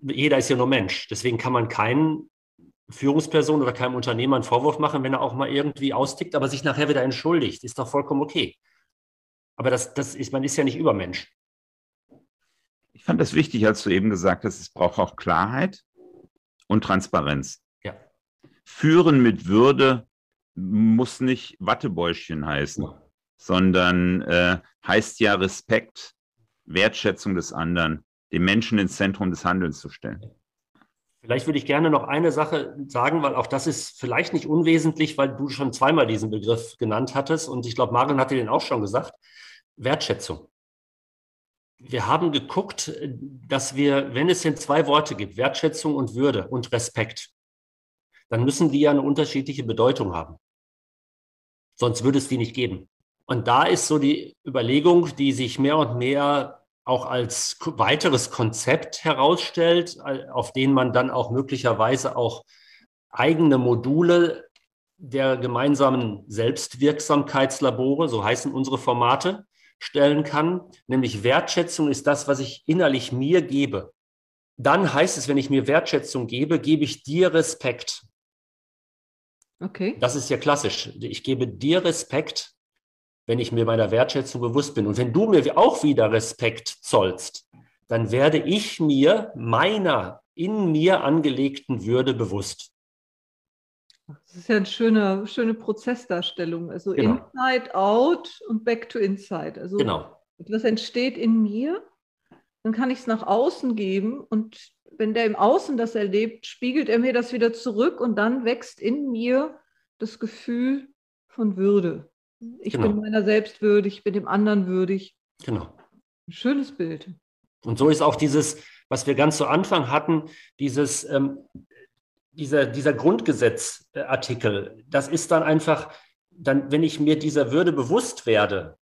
Jeder ist ja nur Mensch. Deswegen kann man keinen Führungsperson oder keinem Unternehmer einen Vorwurf machen, wenn er auch mal irgendwie austickt, aber sich nachher wieder entschuldigt. Ist doch vollkommen okay. Aber das, das ist, man ist ja nicht Übermensch. Ich fand das wichtig, als du eben gesagt hast, es braucht auch Klarheit und Transparenz. Ja. Führen mit Würde muss nicht Wattebäuschen heißen, ja. sondern äh, heißt ja Respekt, Wertschätzung des anderen, den Menschen ins Zentrum des Handelns zu stellen. Vielleicht würde ich gerne noch eine Sache sagen, weil auch das ist vielleicht nicht unwesentlich, weil du schon zweimal diesen Begriff genannt hattest und ich glaube, Marion hatte den auch schon gesagt. Wertschätzung. Wir haben geguckt, dass wir, wenn es denn zwei Worte gibt, Wertschätzung und Würde und Respekt, dann müssen die ja eine unterschiedliche Bedeutung haben. Sonst würde es die nicht geben. Und da ist so die Überlegung, die sich mehr und mehr auch als weiteres Konzept herausstellt, auf den man dann auch möglicherweise auch eigene Module der gemeinsamen Selbstwirksamkeitslabore, so heißen unsere Formate, stellen kann, nämlich Wertschätzung ist das, was ich innerlich mir gebe. Dann heißt es, wenn ich mir Wertschätzung gebe, gebe ich dir Respekt. Okay. Das ist ja klassisch. Ich gebe dir Respekt, wenn ich mir meiner Wertschätzung bewusst bin. Und wenn du mir auch wieder Respekt zollst, dann werde ich mir meiner in mir angelegten Würde bewusst. Das ist ja eine schöne, schöne Prozessdarstellung. Also genau. Inside Out und Back to Inside. Also genau. etwas entsteht in mir, dann kann ich es nach außen geben und wenn der im Außen das erlebt, spiegelt er mir das wieder zurück und dann wächst in mir das Gefühl von Würde. Ich genau. bin meiner selbst würdig, ich bin dem anderen würdig. Genau. Ein schönes Bild. Und so ist auch dieses, was wir ganz zu Anfang hatten, dieses, ähm, dieser, dieser Grundgesetzartikel, das ist dann einfach, dann, wenn ich mir dieser Würde bewusst werde,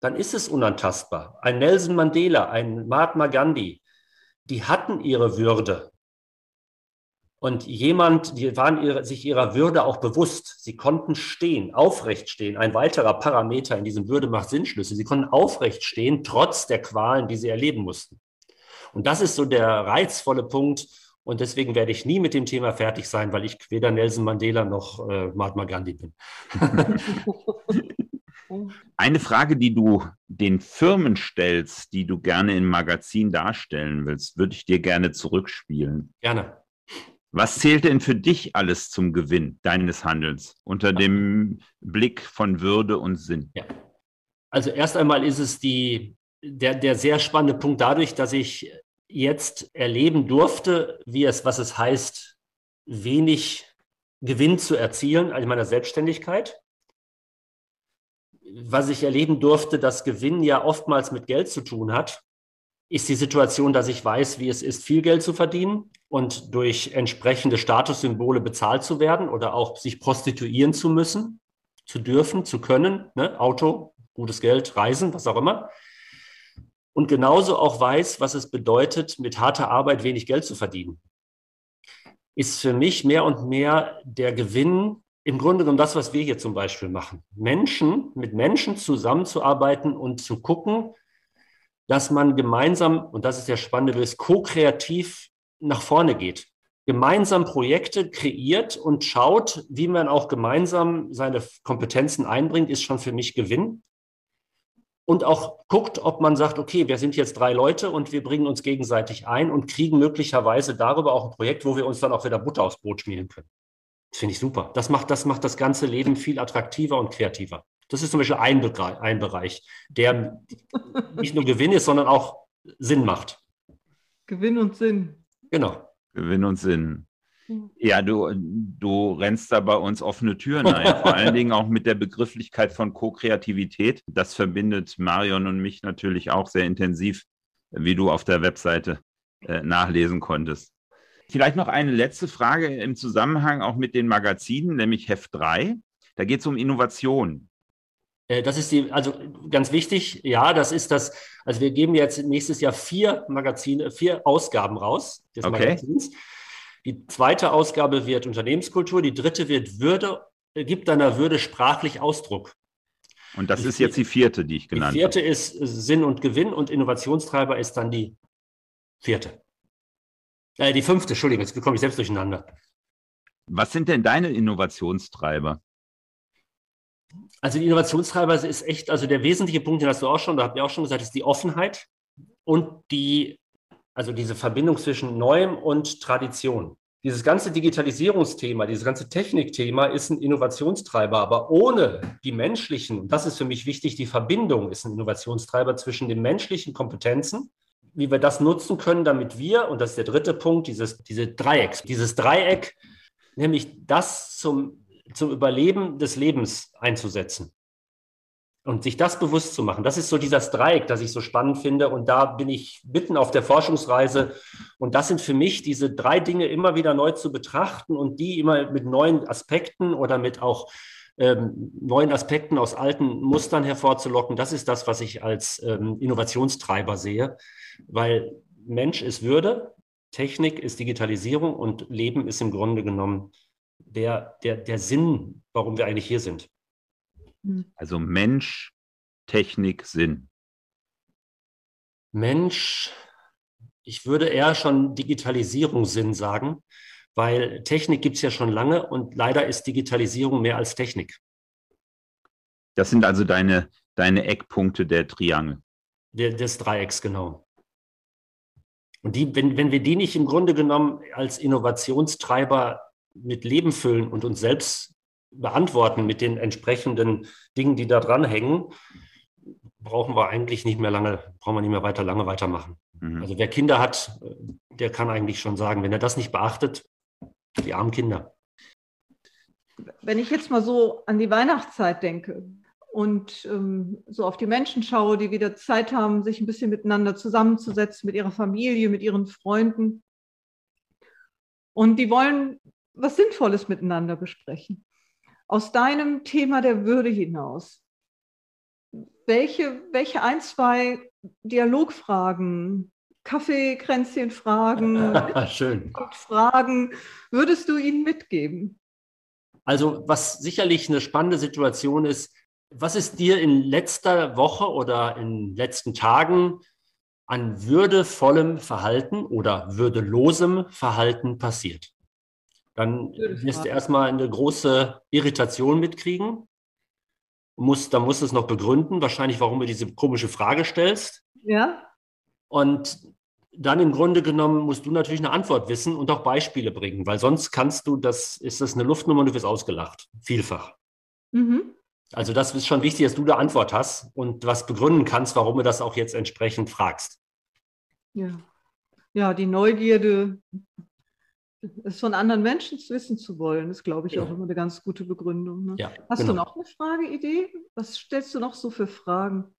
dann ist es unantastbar. Ein Nelson Mandela, ein Mahatma Gandhi, die hatten ihre Würde. Und jemand, die waren ihre, sich ihrer Würde auch bewusst. Sie konnten stehen, aufrecht stehen. Ein weiterer Parameter in diesem Würde macht Sinnschlüsse. Sie konnten aufrecht stehen, trotz der Qualen, die sie erleben mussten. Und das ist so der reizvolle Punkt. Und deswegen werde ich nie mit dem Thema fertig sein, weil ich weder Nelson Mandela noch äh, Mahatma Gandhi bin. Eine Frage, die du den Firmen stellst, die du gerne im Magazin darstellen willst, würde ich dir gerne zurückspielen. Gerne. Was zählt denn für dich alles zum Gewinn deines Handelns unter dem Blick von Würde und Sinn? Ja. Also erst einmal ist es die, der, der sehr spannende Punkt dadurch, dass ich jetzt erleben durfte, wie es, was es heißt, wenig Gewinn zu erzielen in meiner Selbstständigkeit was ich erleben durfte, dass Gewinn ja oftmals mit Geld zu tun hat, ist die Situation, dass ich weiß, wie es ist, viel Geld zu verdienen und durch entsprechende Statussymbole bezahlt zu werden oder auch sich prostituieren zu müssen, zu dürfen, zu können, ne? Auto, gutes Geld, Reisen, was auch immer. Und genauso auch weiß, was es bedeutet, mit harter Arbeit wenig Geld zu verdienen. Ist für mich mehr und mehr der Gewinn im Grunde genommen das, was wir hier zum Beispiel machen. Menschen, mit Menschen zusammenzuarbeiten und zu gucken, dass man gemeinsam, und das ist der spannende Bild, ko-kreativ nach vorne geht. Gemeinsam Projekte kreiert und schaut, wie man auch gemeinsam seine Kompetenzen einbringt, ist schon für mich Gewinn. Und auch guckt, ob man sagt, okay, wir sind jetzt drei Leute und wir bringen uns gegenseitig ein und kriegen möglicherweise darüber auch ein Projekt, wo wir uns dann auch wieder Butter aufs Brot schmieden können. Das finde ich super. Das macht, das macht das ganze Leben viel attraktiver und kreativer. Das ist zum Beispiel ein, Bereich, ein Bereich, der nicht nur Gewinn ist, sondern auch Sinn macht. Gewinn und Sinn. Genau. Gewinn und Sinn. Ja, du, du rennst da bei uns offene Türen ein, vor allen Dingen auch mit der Begrifflichkeit von Co-Kreativität. Das verbindet Marion und mich natürlich auch sehr intensiv, wie du auf der Webseite äh, nachlesen konntest. Vielleicht noch eine letzte Frage im Zusammenhang auch mit den Magazinen, nämlich Heft 3. Da geht es um Innovation. Äh, das ist die, also ganz wichtig, ja, das ist das, also wir geben jetzt nächstes Jahr vier Magazine, vier Ausgaben raus des okay. Magazins. Die zweite Ausgabe wird Unternehmenskultur, die dritte wird Würde, äh, gibt deiner Würde sprachlich Ausdruck. Und das die ist jetzt die vierte, die ich genannt habe. Die vierte habe. ist Sinn und Gewinn und Innovationstreiber ist dann die vierte. Äh, die fünfte, Entschuldigung, jetzt komme ich selbst durcheinander. Was sind denn deine Innovationstreiber? Also die Innovationstreiber ist echt, also der wesentliche Punkt, den hast du auch schon, da habt ihr auch schon gesagt, ist die Offenheit und die, also diese Verbindung zwischen Neuem und Tradition. Dieses ganze Digitalisierungsthema, dieses ganze Technikthema ist ein Innovationstreiber, aber ohne die menschlichen, und das ist für mich wichtig, die Verbindung ist ein Innovationstreiber zwischen den menschlichen Kompetenzen wie wir das nutzen können, damit wir, und das ist der dritte Punkt, dieses, diese Dreieck, dieses Dreieck, nämlich das zum, zum Überleben des Lebens einzusetzen. Und sich das bewusst zu machen, das ist so dieses Dreieck, das ich so spannend finde. Und da bin ich mitten auf der Forschungsreise. Und das sind für mich diese drei Dinge immer wieder neu zu betrachten und die immer mit neuen Aspekten oder mit auch ähm, neuen Aspekten aus alten Mustern hervorzulocken. Das ist das, was ich als ähm, Innovationstreiber sehe weil Mensch ist Würde, Technik ist Digitalisierung und Leben ist im Grunde genommen der, der, der Sinn, warum wir eigentlich hier sind. Hm. Also Mensch, Technik, Sinn. Mensch, ich würde eher schon Digitalisierung Sinn sagen, weil Technik gibt es ja schon lange und leider ist Digitalisierung mehr als Technik. Das sind also deine, deine Eckpunkte der Triangel. Der, des Dreiecks, genau. Und die, wenn, wenn wir die nicht im Grunde genommen als Innovationstreiber mit Leben füllen und uns selbst beantworten mit den entsprechenden Dingen, die da dranhängen, brauchen wir eigentlich nicht mehr lange, brauchen wir nicht mehr weiter lange weitermachen. Mhm. Also wer Kinder hat, der kann eigentlich schon sagen, wenn er das nicht beachtet, die armen Kinder. Wenn ich jetzt mal so an die Weihnachtszeit denke und ähm, so auf die Menschen schaue, die wieder Zeit haben, sich ein bisschen miteinander zusammenzusetzen, mit ihrer Familie, mit ihren Freunden. Und die wollen was Sinnvolles miteinander besprechen. Aus deinem Thema der Würde hinaus, welche, welche ein, zwei Dialogfragen, Kaffeekränzchenfragen, Schön. Fragen würdest du ihnen mitgeben? Also was sicherlich eine spannende Situation ist, was ist dir in letzter Woche oder in letzten Tagen an würdevollem Verhalten oder würdelosem Verhalten passiert? Dann wirst du erstmal eine große Irritation mitkriegen. Muss, da musst du es noch begründen, wahrscheinlich, warum du diese komische Frage stellst. Ja. Und dann im Grunde genommen musst du natürlich eine Antwort wissen und auch Beispiele bringen, weil sonst kannst du, das ist das eine Luftnummer und du wirst ausgelacht. Vielfach. Mhm. Also das ist schon wichtig, dass du eine Antwort hast und was begründen kannst, warum du das auch jetzt entsprechend fragst. Ja, ja die Neugierde, es von anderen Menschen wissen zu wollen, ist, glaube ich, ja. auch immer eine ganz gute Begründung. Ne? Ja, Hast genau. du noch eine Frageidee? Was stellst du noch so für Fragen?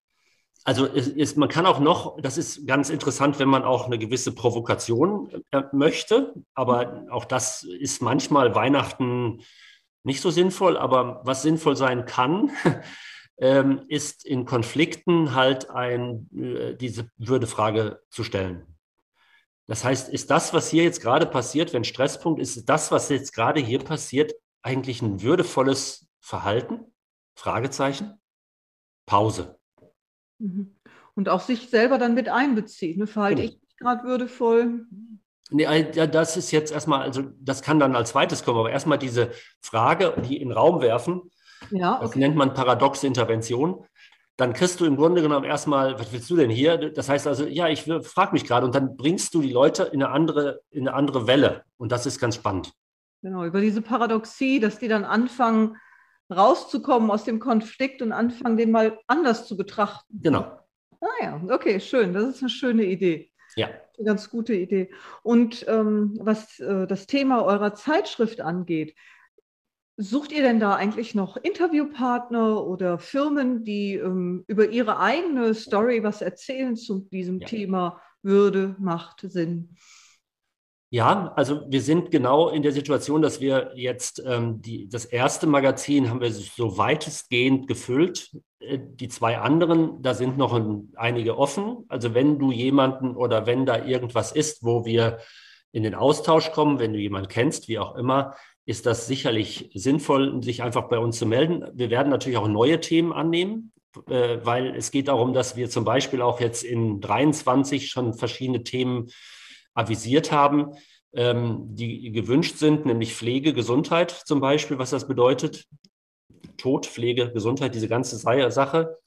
Also es, es, man kann auch noch, das ist ganz interessant, wenn man auch eine gewisse Provokation äh, möchte, aber auch das ist manchmal Weihnachten nicht so sinnvoll, aber was sinnvoll sein kann, ähm, ist in Konflikten halt ein, äh, diese Würdefrage zu stellen. Das heißt, ist das, was hier jetzt gerade passiert, wenn Stresspunkt ist, das, was jetzt gerade hier passiert, eigentlich ein würdevolles Verhalten? Fragezeichen. Pause. Mhm. Und auch sich selber dann mit einbeziehen. Ne? Verhalte genau. ich mich gerade würdevoll? Nee, äh, ja, das ist jetzt erstmal, also das kann dann als zweites kommen, aber erstmal diese Frage, die in den Raum werfen, ja, okay. das nennt man paradoxe Intervention. Dann kriegst du im Grunde genommen erstmal, was willst du denn hier? Das heißt also, ja, ich frage mich gerade und dann bringst du die Leute in eine andere, in eine andere Welle und das ist ganz spannend. Genau, über diese Paradoxie, dass die dann anfangen rauszukommen aus dem Konflikt und anfangen, den mal anders zu betrachten. Genau. Ah ja, okay, schön. Das ist eine schöne Idee. Ja. Eine ganz gute Idee. Und ähm, was äh, das Thema eurer Zeitschrift angeht, sucht ihr denn da eigentlich noch Interviewpartner oder Firmen, die ähm, über ihre eigene Story was erzählen zu diesem ja. Thema Würde, Macht, Sinn? Ja, also wir sind genau in der Situation, dass wir jetzt ähm, die, das erste Magazin haben wir so weitestgehend gefüllt. Äh, die zwei anderen, da sind noch ein, einige offen. Also wenn du jemanden oder wenn da irgendwas ist, wo wir in den Austausch kommen, wenn du jemanden kennst, wie auch immer, ist das sicherlich sinnvoll, sich einfach bei uns zu melden. Wir werden natürlich auch neue Themen annehmen, äh, weil es geht darum, dass wir zum Beispiel auch jetzt in 23 schon verschiedene Themen avisiert haben, ähm, die gewünscht sind, nämlich Pflege, Gesundheit zum Beispiel, was das bedeutet. Tod, Pflege, Gesundheit, diese ganze Sache.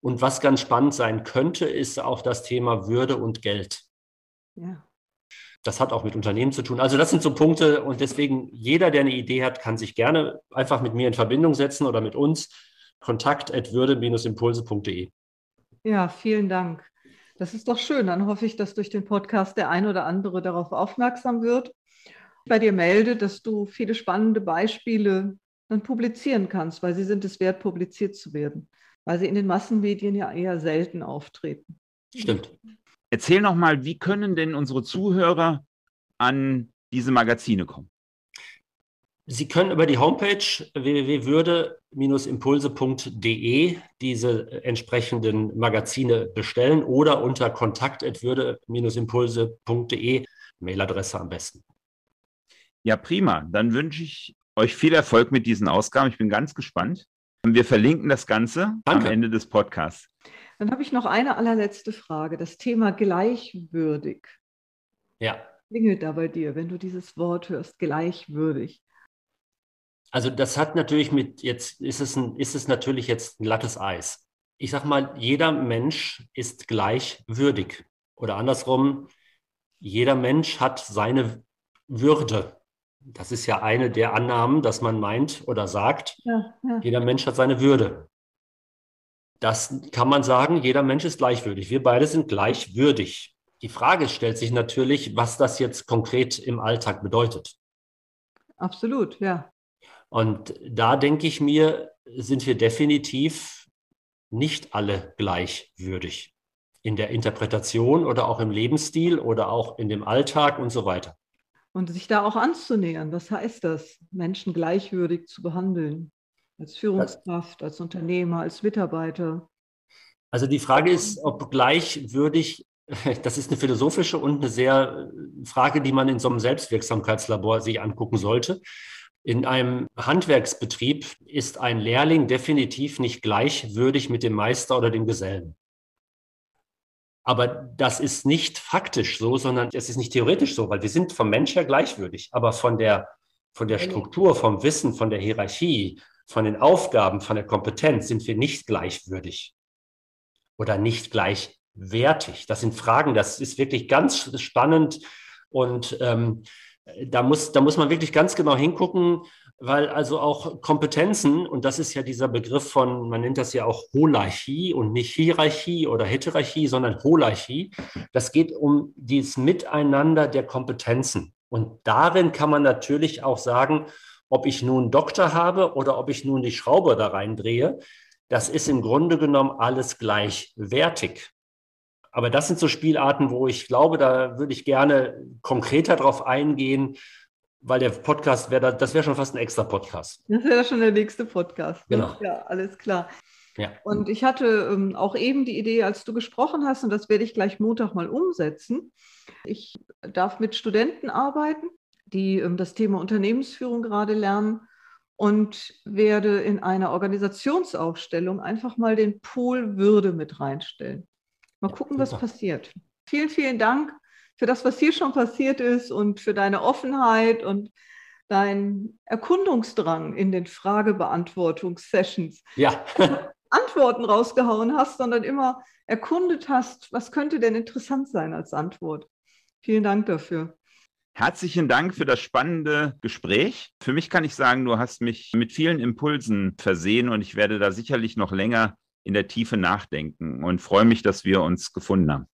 Und was ganz spannend sein könnte, ist auch das Thema Würde und Geld. Ja. Das hat auch mit Unternehmen zu tun. Also das sind so Punkte und deswegen jeder, der eine Idee hat, kann sich gerne einfach mit mir in Verbindung setzen oder mit uns. Kontakt at würde-impulse.de. Ja, vielen Dank. Das ist doch schön. Dann hoffe ich, dass durch den Podcast der ein oder andere darauf aufmerksam wird, bei dir meldet, dass du viele spannende Beispiele dann publizieren kannst, weil sie sind es wert, publiziert zu werden, weil sie in den Massenmedien ja eher selten auftreten. Stimmt. Erzähl noch mal, wie können denn unsere Zuhörer an diese Magazine kommen? Sie können über die Homepage www.würde-impulse.de diese entsprechenden Magazine bestellen oder unter kontakt.würde-impulse.de Mailadresse am besten. Ja, prima. Dann wünsche ich euch viel Erfolg mit diesen Ausgaben. Ich bin ganz gespannt. Wir verlinken das Ganze Danke. am Ende des Podcasts. Dann habe ich noch eine allerletzte Frage. Das Thema gleichwürdig. Ja. Klingelt da bei dir, wenn du dieses Wort hörst, gleichwürdig? Also das hat natürlich mit, jetzt ist es, ein, ist es natürlich jetzt ein glattes Eis. Ich sage mal, jeder Mensch ist gleich würdig. Oder andersrum, jeder Mensch hat seine Würde. Das ist ja eine der Annahmen, dass man meint oder sagt, ja, ja. jeder Mensch hat seine Würde. Das kann man sagen, jeder Mensch ist gleichwürdig. Wir beide sind gleichwürdig. Die Frage stellt sich natürlich, was das jetzt konkret im Alltag bedeutet. Absolut, ja. Und da denke ich mir, sind wir definitiv nicht alle gleichwürdig in der Interpretation oder auch im Lebensstil oder auch in dem Alltag und so weiter. Und sich da auch anzunähern, was heißt das, Menschen gleichwürdig zu behandeln? Als Führungskraft, als Unternehmer, als Mitarbeiter? Also die Frage ist, ob gleichwürdig, das ist eine philosophische und eine sehr äh, Frage, die man in so einem Selbstwirksamkeitslabor sich angucken sollte. In einem Handwerksbetrieb ist ein Lehrling definitiv nicht gleichwürdig mit dem Meister oder dem Gesellen. Aber das ist nicht faktisch so, sondern es ist nicht theoretisch so, weil wir sind vom Mensch her gleichwürdig. Aber von der, von der Struktur, vom Wissen, von der Hierarchie, von den Aufgaben, von der Kompetenz sind wir nicht gleichwürdig oder nicht gleichwertig. Das sind Fragen, das ist wirklich ganz spannend und ähm, da muss, da muss man wirklich ganz genau hingucken, weil also auch Kompetenzen, und das ist ja dieser Begriff von, man nennt das ja auch Holarchie und nicht Hierarchie oder Heterarchie, sondern Holarchie. Das geht um dieses Miteinander der Kompetenzen. Und darin kann man natürlich auch sagen, ob ich nun Doktor habe oder ob ich nun die Schraube da reindrehe, das ist im Grunde genommen alles gleichwertig. Aber das sind so Spielarten, wo ich glaube, da würde ich gerne konkreter drauf eingehen, weil der Podcast wäre, das wäre schon fast ein extra Podcast. Das wäre schon der nächste Podcast. Genau. Ja, alles klar. Ja. Und ich hatte ähm, auch eben die Idee, als du gesprochen hast, und das werde ich gleich Montag mal umsetzen. Ich darf mit Studenten arbeiten, die ähm, das Thema Unternehmensführung gerade lernen und werde in einer Organisationsaufstellung einfach mal den Pool Würde mit reinstellen. Mal gucken, was passiert. Vielen, vielen Dank für das, was hier schon passiert ist und für deine Offenheit und dein Erkundungsdrang in den Fragebeantwortungssessions. Ja. Antworten rausgehauen hast, sondern immer erkundet hast, was könnte denn interessant sein als Antwort. Vielen Dank dafür. Herzlichen Dank für das spannende Gespräch. Für mich kann ich sagen, du hast mich mit vielen Impulsen versehen und ich werde da sicherlich noch länger in der Tiefe nachdenken und freue mich, dass wir uns gefunden haben.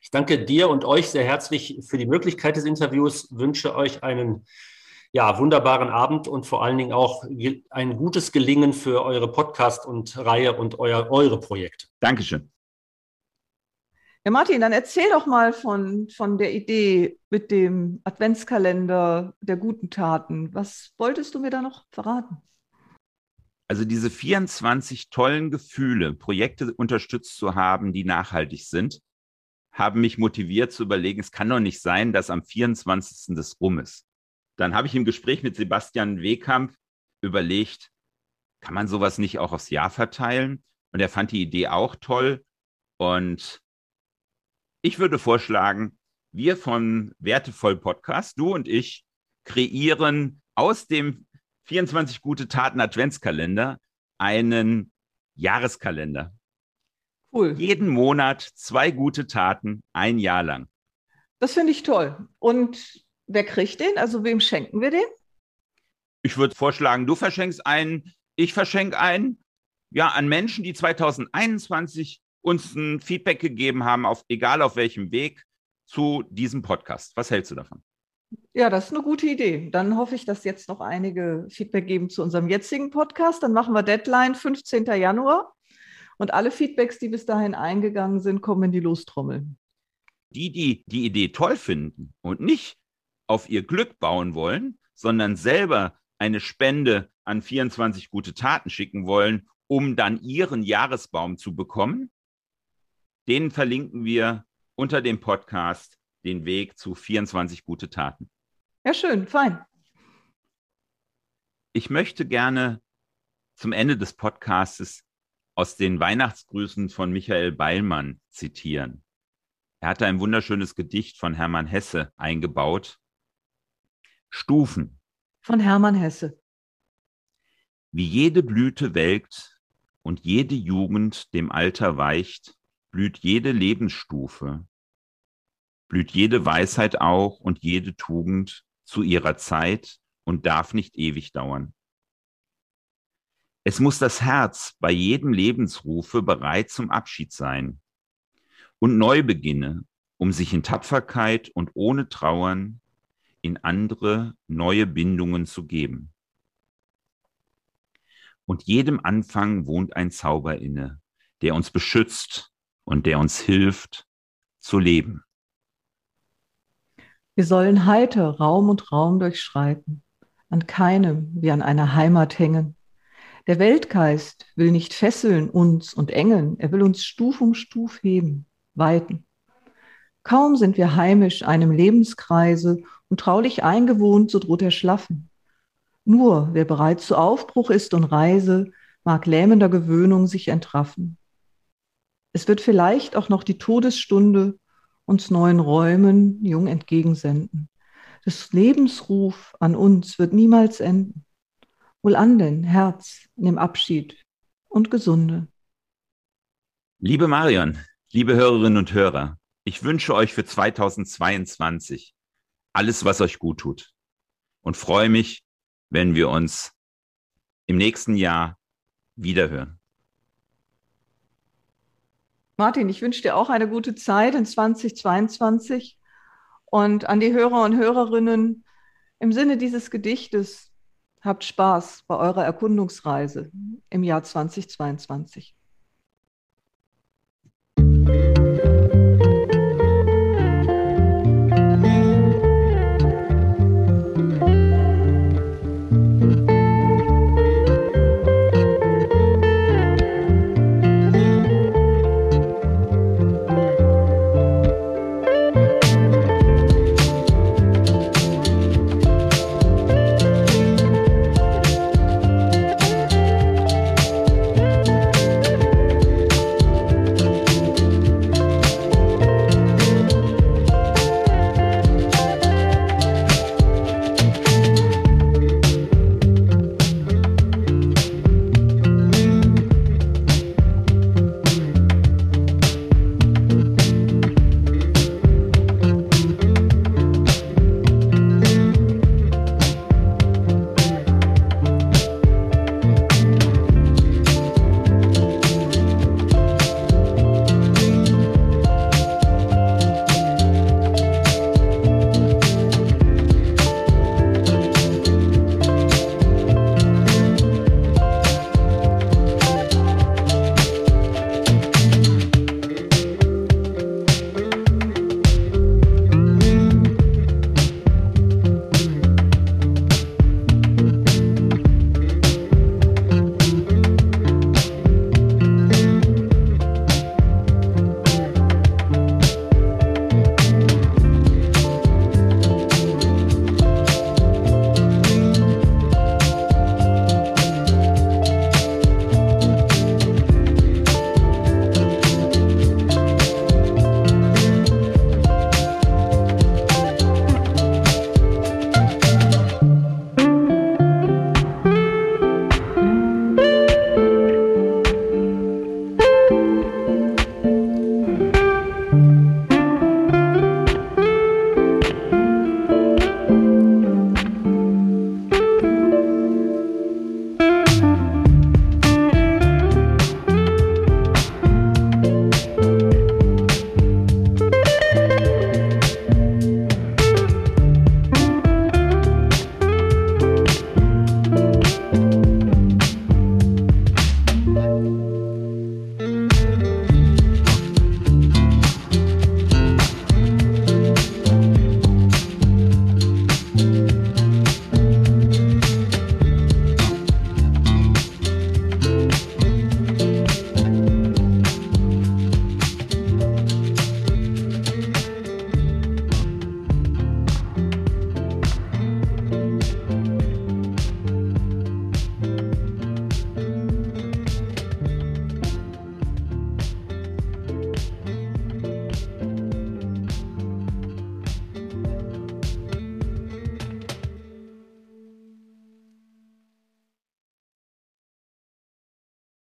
Ich danke dir und euch sehr herzlich für die Möglichkeit des Interviews, wünsche euch einen ja, wunderbaren Abend und vor allen Dingen auch ein gutes Gelingen für eure Podcast und Reihe und euer, eure Projekte. Dankeschön. Ja, Martin, dann erzähl doch mal von, von der Idee mit dem Adventskalender der guten Taten. Was wolltest du mir da noch verraten? Also diese 24 tollen Gefühle, Projekte unterstützt zu haben, die nachhaltig sind, haben mich motiviert zu überlegen, es kann doch nicht sein, dass am 24. das rum ist. Dann habe ich im Gespräch mit Sebastian Wehkamp überlegt, kann man sowas nicht auch aufs Jahr verteilen? Und er fand die Idee auch toll. Und ich würde vorschlagen, wir von Wertevoll Podcast, du und ich, kreieren aus dem 24 gute Taten Adventskalender einen Jahreskalender. Cool. Jeden Monat zwei gute Taten, ein Jahr lang. Das finde ich toll. Und wer kriegt den? Also wem schenken wir den? Ich würde vorschlagen, du verschenkst einen, ich verschenke einen. Ja, an Menschen, die 2021 uns ein Feedback gegeben haben, auf, egal auf welchem Weg, zu diesem Podcast. Was hältst du davon? Ja, das ist eine gute Idee. Dann hoffe ich, dass jetzt noch einige Feedback geben zu unserem jetzigen Podcast. Dann machen wir Deadline 15. Januar. Und alle Feedbacks, die bis dahin eingegangen sind, kommen in die Lostrommel. Die, die die Idee toll finden und nicht auf ihr Glück bauen wollen, sondern selber eine Spende an 24 gute Taten schicken wollen, um dann ihren Jahresbaum zu bekommen, denen verlinken wir unter dem Podcast den Weg zu 24 gute Taten. Ja, schön, fein. Ich möchte gerne zum Ende des Podcasts aus den Weihnachtsgrüßen von Michael Beilmann zitieren. Er hatte ein wunderschönes Gedicht von Hermann Hesse eingebaut. Stufen. Von Hermann Hesse. Wie jede Blüte welkt und jede Jugend dem Alter weicht, blüht jede Lebensstufe blüht jede Weisheit auch und jede Tugend zu ihrer Zeit und darf nicht ewig dauern. Es muss das Herz bei jedem Lebensrufe bereit zum Abschied sein und Neubeginne, um sich in Tapferkeit und ohne Trauern in andere neue Bindungen zu geben. Und jedem Anfang wohnt ein Zauber inne, der uns beschützt und der uns hilft zu leben. Wir sollen heiter Raum und Raum durchschreiten, an keinem wie an einer Heimat hängen. Der Weltgeist will nicht fesseln uns und engen, er will uns Stuf um Stuf heben, weiten. Kaum sind wir heimisch einem Lebenskreise und traulich eingewohnt, so droht er schlaffen. Nur wer bereit zu Aufbruch ist und Reise, mag lähmender Gewöhnung sich entraffen. Es wird vielleicht auch noch die Todesstunde uns neuen Räumen jung entgegensenden. Das Lebensruf an uns wird niemals enden. Wohl an denn, Herz, nimm Abschied und Gesunde. Liebe Marion, liebe Hörerinnen und Hörer, ich wünsche euch für 2022 alles, was euch gut tut und freue mich, wenn wir uns im nächsten Jahr wiederhören. Martin, ich wünsche dir auch eine gute Zeit in 2022 und an die Hörer und Hörerinnen im Sinne dieses Gedichtes, habt Spaß bei eurer Erkundungsreise im Jahr 2022.